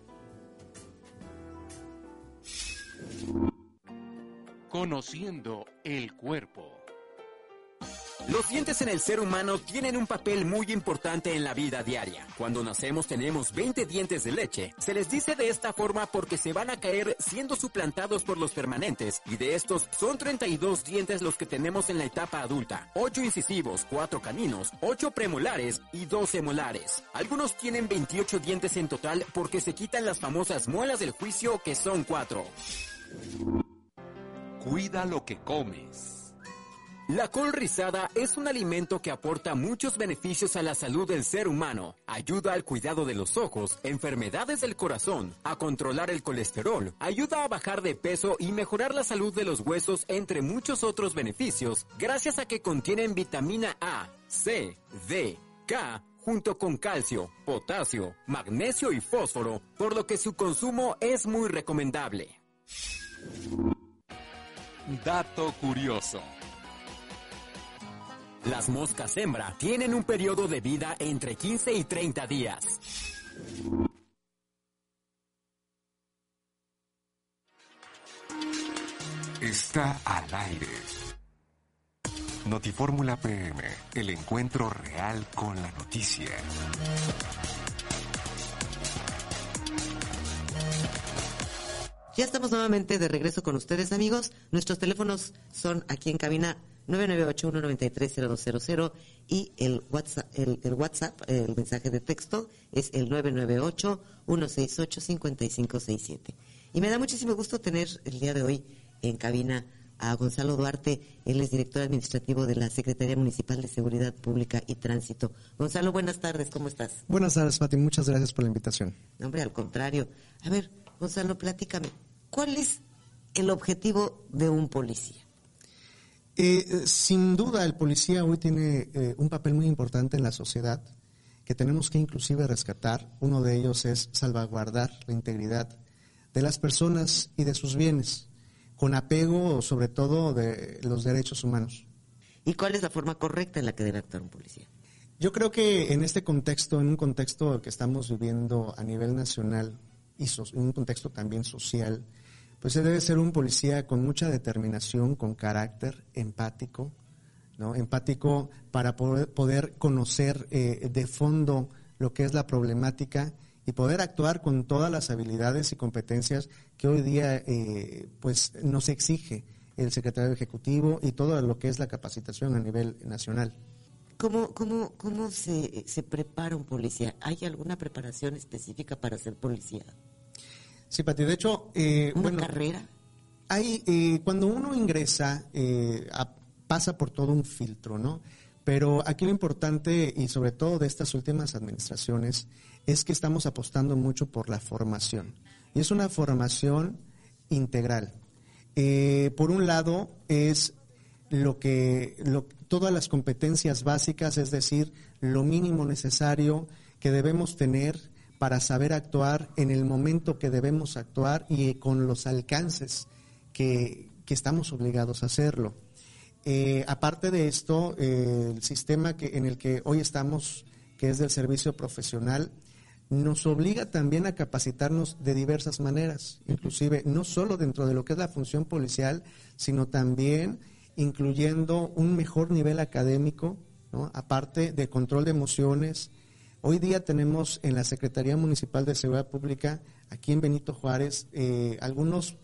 Conociendo el cuerpo. Los dientes en el ser humano tienen un papel muy importante en la vida diaria. Cuando nacemos tenemos 20 dientes de leche. Se les dice de esta forma porque se van a caer siendo suplantados por los permanentes y de estos son 32 dientes los que tenemos en la etapa adulta. 8 incisivos, 4 caninos, 8 premolares y 12 molares. Algunos tienen 28 dientes en total porque se quitan las famosas muelas del juicio que son 4. Cuida lo que comes. La col rizada es un alimento que aporta muchos beneficios a la salud del ser humano. Ayuda al cuidado de los ojos, enfermedades del corazón, a controlar el colesterol, ayuda a bajar de peso y mejorar la salud de los huesos, entre muchos otros beneficios, gracias a que contienen vitamina A, C, D, K, junto con calcio, potasio, magnesio y fósforo, por lo que su consumo es muy recomendable. Dato curioso. Las moscas hembra tienen un periodo de vida entre 15 y 30 días. Está al aire. Notifórmula PM, el encuentro real con la noticia. Ya estamos nuevamente de regreso con ustedes, amigos. Nuestros teléfonos son aquí en cabina 998-193-0200 y el WhatsApp, el, el, WhatsApp, el mensaje de texto es el 998-168-5567. Y me da muchísimo gusto tener el día de hoy en cabina a Gonzalo Duarte, él es director administrativo de la Secretaría Municipal de Seguridad Pública y Tránsito. Gonzalo, buenas tardes, ¿cómo estás? Buenas tardes, Pati, muchas gracias por la invitación. No, hombre, al contrario. A ver, Gonzalo, platícame, ¿cuál es el objetivo de un policía? Eh, sin duda, el policía hoy tiene eh, un papel muy importante en la sociedad que tenemos que inclusive rescatar. Uno de ellos es salvaguardar la integridad de las personas y de sus bienes, con apego sobre todo de los derechos humanos. ¿Y cuál es la forma correcta en la que debe actuar un policía? Yo creo que en este contexto, en un contexto que estamos viviendo a nivel nacional y en un contexto también social, pues se debe ser un policía con mucha determinación, con carácter, empático, ¿no? Empático para poder, conocer eh, de fondo lo que es la problemática y poder actuar con todas las habilidades y competencias que hoy día eh, pues nos exige el secretario ejecutivo y todo lo que es la capacitación a nivel nacional. ¿Cómo, cómo, cómo se, se prepara un policía? ¿Hay alguna preparación específica para ser policía? Sí, Pati, de hecho... Eh, ¿Una carrera? Hay, eh, cuando uno ingresa, eh, pasa por todo un filtro, ¿no? Pero aquí lo importante, y sobre todo de estas últimas administraciones, es que estamos apostando mucho por la formación. Y es una formación integral. por un lado, es lo que, lo, todas las competencias básicas, es decir, lo mínimo necesario que debemos tener para saber actuar en el momento que debemos actuar y con los alcances que, estamos obligados a hacerlo. Eh, aparte de esto, eh, el sistema que, en el que hoy estamos, que es del servicio profesional, nos obliga también a capacitarnos de diversas maneras, inclusive no solo dentro de lo que es la función policial, sino también incluyendo un mejor nivel académico, aparte de control de emociones, Hoy día tenemos en la Secretaría Municipal de Seguridad Pública, aquí en Benito Juárez, eh, algunos,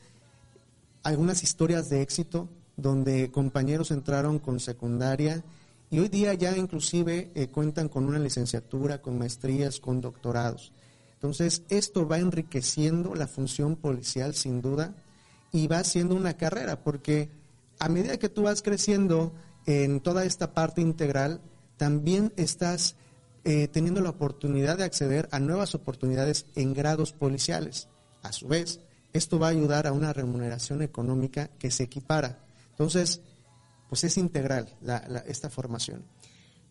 algunas historias de éxito donde compañeros entraron con secundaria y hoy día ya inclusive eh, cuentan con una licenciatura, con maestrías, con doctorados. Entonces, esto va enriqueciendo la función policial sin duda y va siendo una carrera, porque a medida que tú vas creciendo en toda esta parte integral, también estás eh, teniendo la oportunidad de acceder a nuevas oportunidades en grados policiales. A su vez, esto va a ayudar a una remuneración económica que se equipara. Entonces, pues es integral esta formación.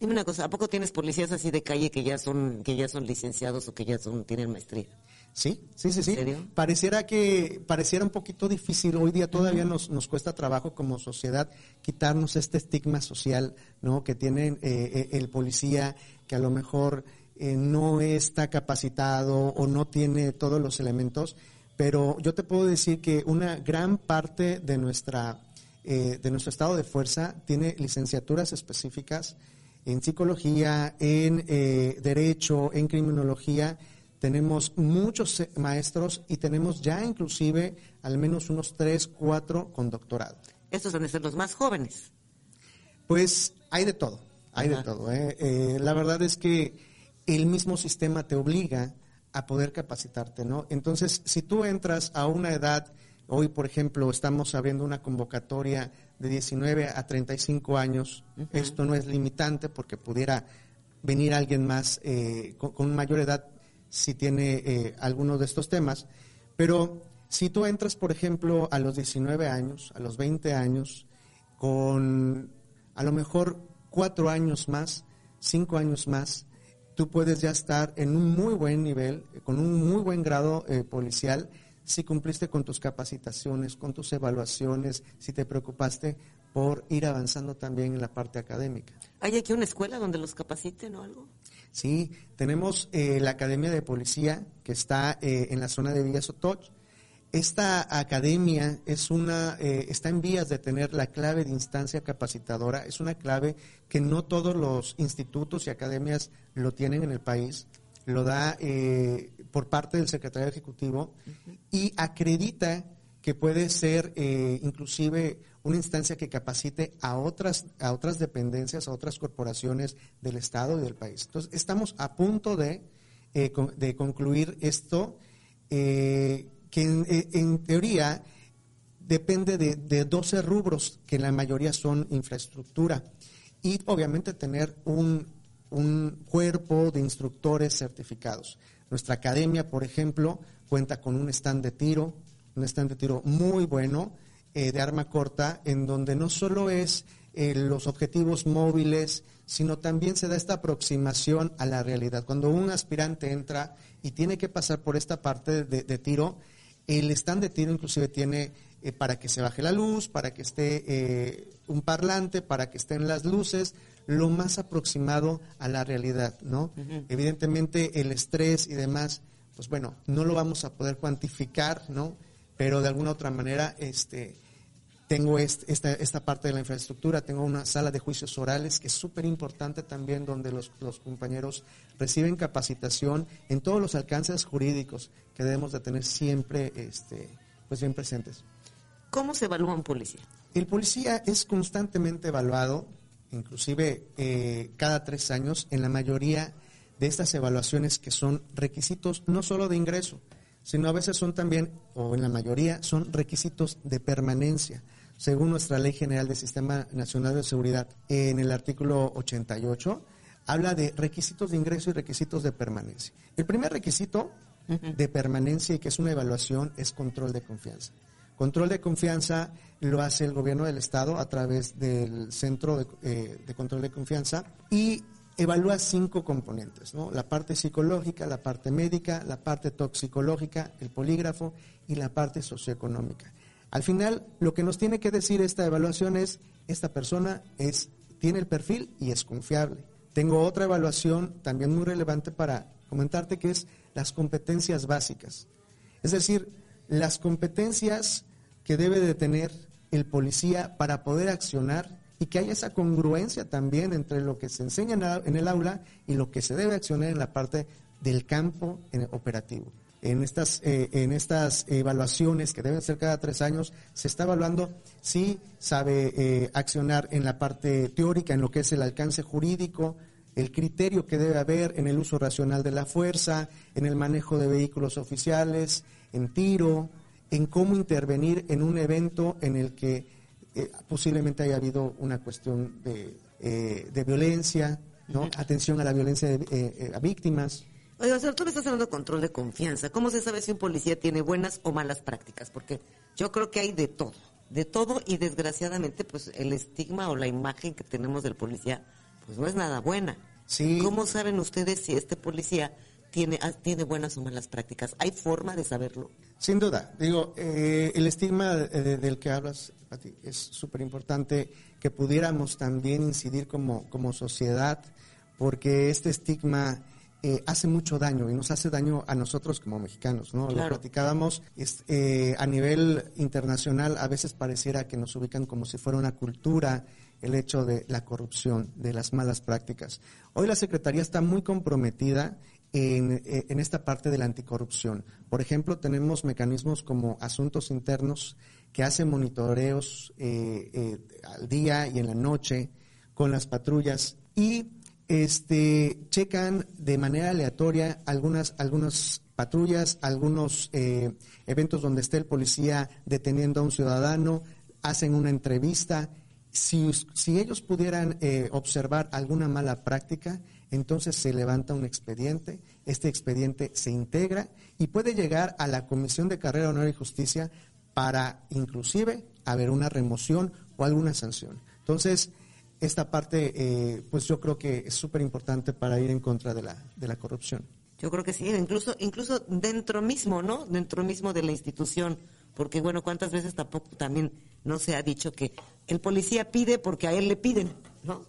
Dime una cosa, ¿a poco tienes policías así de calle que ya son que ya son licenciados o que ya son tienen maestría? Sí, sí, sí, sí. Pareciera que pareciera un poquito difícil hoy día todavía nos, nos cuesta trabajo como sociedad quitarnos este estigma social, ¿no? Que tiene eh, eh, el policía que a lo mejor eh, no está capacitado o no tiene todos los elementos, pero yo te puedo decir que una gran parte de nuestra de nuestro estado de fuerza tiene licenciaturas específicas en psicología, en derecho, en criminología tenemos muchos eh, maestros y tenemos ya inclusive al menos unos tres, cuatro con doctorado. Estos van a ser los más jóvenes. Pues hay de todo, hay de todo. ¿eh? Eh, la verdad es que el mismo sistema te obliga a poder capacitarte, ¿no? Entonces, si tú entras a una edad, hoy por ejemplo estamos abriendo una convocatoria de 19 a 35 años, esto no es limitante porque pudiera venir alguien más con, con, mayor edad si tiene eh, alguno de estos temas, pero si tú entras, por ejemplo, a los 19 años, a los 20 años, con a lo mejor cuatro años más, cinco años más, tú puedes ya estar en un muy buen nivel, con un muy buen grado eh, policial, si cumpliste con tus capacitaciones, con tus evaluaciones, si te preocupaste por ir avanzando también en la parte académica. ¿Hay aquí una escuela donde los capaciten o algo? Sí, tenemos eh, la Academia de Policía que está eh, en la zona de Villa Sotoch. Esta academia eh, está en vías de tener la clave de instancia capacitadora. Es una clave que no todos los institutos y academias lo tienen en el país. Lo da por parte del secretario ejecutivo y acredita que puede ser inclusive una instancia que capacite a otras, dependencias, a otras corporaciones del Estado y del país. Entonces, estamos a punto de, eh, concluir esto, eh, que eh, en, teoría depende de, de 12 rubros, que la mayoría son infraestructura, y obviamente tener un, un cuerpo de instructores certificados. Nuestra academia, por ejemplo, cuenta con un stand de tiro, un stand de tiro muy bueno, eh, de arma corta, en donde no solo es eh, los objetivos móviles, sino también se da esta aproximación a la realidad. Cuando un aspirante entra y tiene que pasar por esta parte de, tiro, el stand de tiro inclusive tiene eh, para que se baje la luz, para que esté un parlante, para que estén las luces, lo más aproximado a la realidad, ¿no? Evidentemente el estrés y demás, pues bueno, no lo vamos a poder cuantificar, ¿no? Pero de alguna otra manera, este, tengo esta, esta parte de la infraestructura, tengo una sala de juicios orales que es súper importante también donde los, compañeros reciben capacitación en todos los alcances jurídicos que debemos de tener siempre este, pues bien presentes. ¿Cómo se evalúa un policía? El policía es constantemente evaluado, inclusive eh, cada tres años, en la mayoría de estas evaluaciones que son requisitos no solo de ingreso, sino a veces son también, o en la mayoría, son requisitos de permanencia según nuestra Ley General del Sistema Nacional de Seguridad, en el artículo 88, habla de requisitos de ingreso y requisitos de permanencia. El primer requisito de permanencia y que es una evaluación es control de confianza. Control de confianza lo hace el gobierno del Estado a través del Centro de, eh, Control de Confianza y evalúa cinco componentes, ¿no? La parte psicológica, la parte médica, la parte toxicológica, el polígrafo y la parte socioeconómica. Al final, lo que nos tiene que decir esta evaluación es, esta persona es, tiene el perfil y es confiable. Tengo otra evaluación también muy relevante para comentarte que es las competencias básicas. Es decir, las competencias que debe de tener el policía para poder accionar y que haya esa congruencia también entre lo que se enseña en el aula y lo que se debe accionar en la parte del campo operativo en estas, eh, en estas evaluaciones que deben ser cada tres años, se está evaluando si sabe eh, accionar en la parte teórica, en lo que es el alcance jurídico, el criterio que debe haber en el uso racional de la fuerza, en el manejo de vehículos oficiales, en tiro, en cómo intervenir en un evento en el que eh, posiblemente haya habido una cuestión de, de violencia, ¿no? atención a la violencia de, a víctimas. Oiga, señor, tú me estás hablando de control de confianza. ¿Cómo se sabe si un policía tiene buenas o malas prácticas? Porque yo creo que hay de todo, de todo y desgraciadamente pues el estigma o la imagen que tenemos del policía pues no es nada buena. Sí. ¿Cómo saben ustedes si este policía tiene, ah, tiene buenas o malas prácticas? ¿Hay forma de saberlo? Sin duda. Digo, eh, el estigma eh, del que hablas, Pati, es súper importante que pudiéramos también incidir como, como sociedad, porque este estigma eh, hace mucho daño y nos hace daño a nosotros como mexicanos, ¿no? Lo platicábamos es- eh, a nivel internacional, a veces pareciera que nos ubican como si fuera una cultura el hecho de la corrupción, de las malas prácticas. Hoy la Secretaría está muy comprometida en, eh, en esta parte de la anticorrupción. Por ejemplo, tenemos mecanismos como asuntos internos que hacen monitoreos eh, eh, al día y en la noche con las patrullas y este checan de manera aleatoria algunas algunas patrullas, algunos eventos donde esté el policía deteniendo a un ciudadano, hacen una entrevista. Si, si ellos pudieran eh, observar alguna mala práctica, entonces se levanta un expediente, este expediente se integra y puede llegar a la Comisión de Carrera, Honor y Justicia para inclusive haber una remoción o alguna sanción. Entonces, esta parte, eh, pues yo creo que es súper importante para ir en contra de la, de la corrupción. Yo creo que sí, incluso, incluso dentro mismo, ¿no? Dentro mismo de la institución, porque bueno, cuántas veces tampoco también no se ha dicho que el policía pide porque a él le piden, ¿no?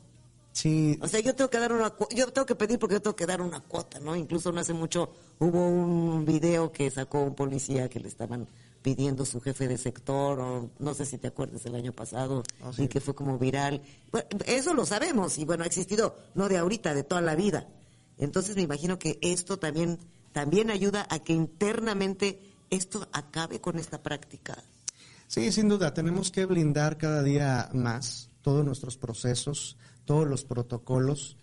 Sí. O sea, yo tengo que dar una, yo tengo que pedir porque yo tengo que dar una cuota, ¿no? Incluso no hace mucho hubo un video que sacó un policía que le estaban pidiendo su jefe de sector, o no sé si te acuerdas el año pasado, Ah, sí. y que fue como viral. Bueno, eso lo sabemos, y bueno, ha existido no de ahorita, de toda la vida. Entonces me imagino que esto también, también ayuda a que internamente esto acabe con esta práctica. Sí, sin duda, tenemos que blindar cada día más todos nuestros procesos, todos los protocolos,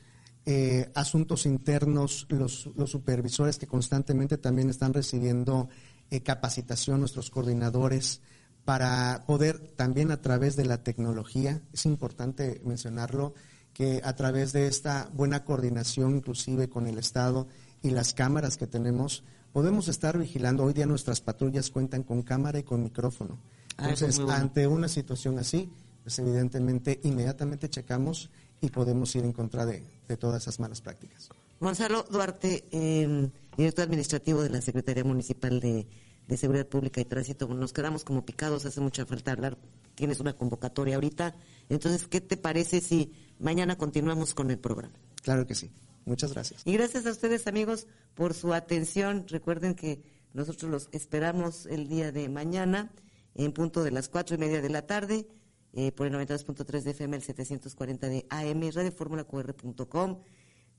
eh, asuntos internos, los, supervisores que constantemente también están recibiendo eh, capacitación, nuestros coordinadores, para poder también a través de la tecnología, es importante mencionarlo, que a través de esta buena coordinación inclusive con el Estado y las cámaras que tenemos, podemos estar vigilando. Hoy día nuestras patrullas cuentan con cámara y con micrófono. Ah, Entonces, bueno. ante una situación así, pues evidentemente inmediatamente checamos y podemos ir en contra de, de todas esas malas prácticas. Gonzalo Duarte, eh, director administrativo de la Secretaría Municipal de, de Seguridad Pública y Tránsito, nos quedamos como picados, hace mucha falta hablar, tienes una convocatoria ahorita, entonces, ¿qué te parece si mañana continuamos con el programa? Claro que sí. Muchas gracias. Y gracias a ustedes, amigos, por su atención. Recuerden que nosotros los esperamos el día de mañana, en punto de las cuatro y media de la tarde, eh, por el 92.3 de FM, el 740 de AM, radioformulaqr.com.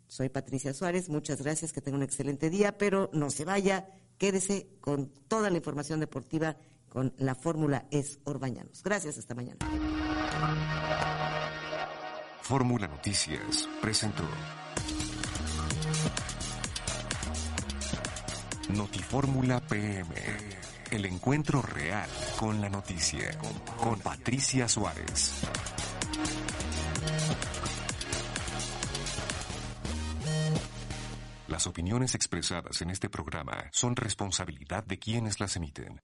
Soy Patricia Suárez, muchas gracias, que tenga un excelente día, pero no se vaya, quédese con toda la información deportiva con la fórmula Es Orbañanos. Gracias, hasta mañana. Fórmula Noticias presentó Notifórmula PM. El encuentro real con la noticia. Con Patricia Suárez. Las opiniones expresadas en este programa son responsabilidad de quienes las emiten.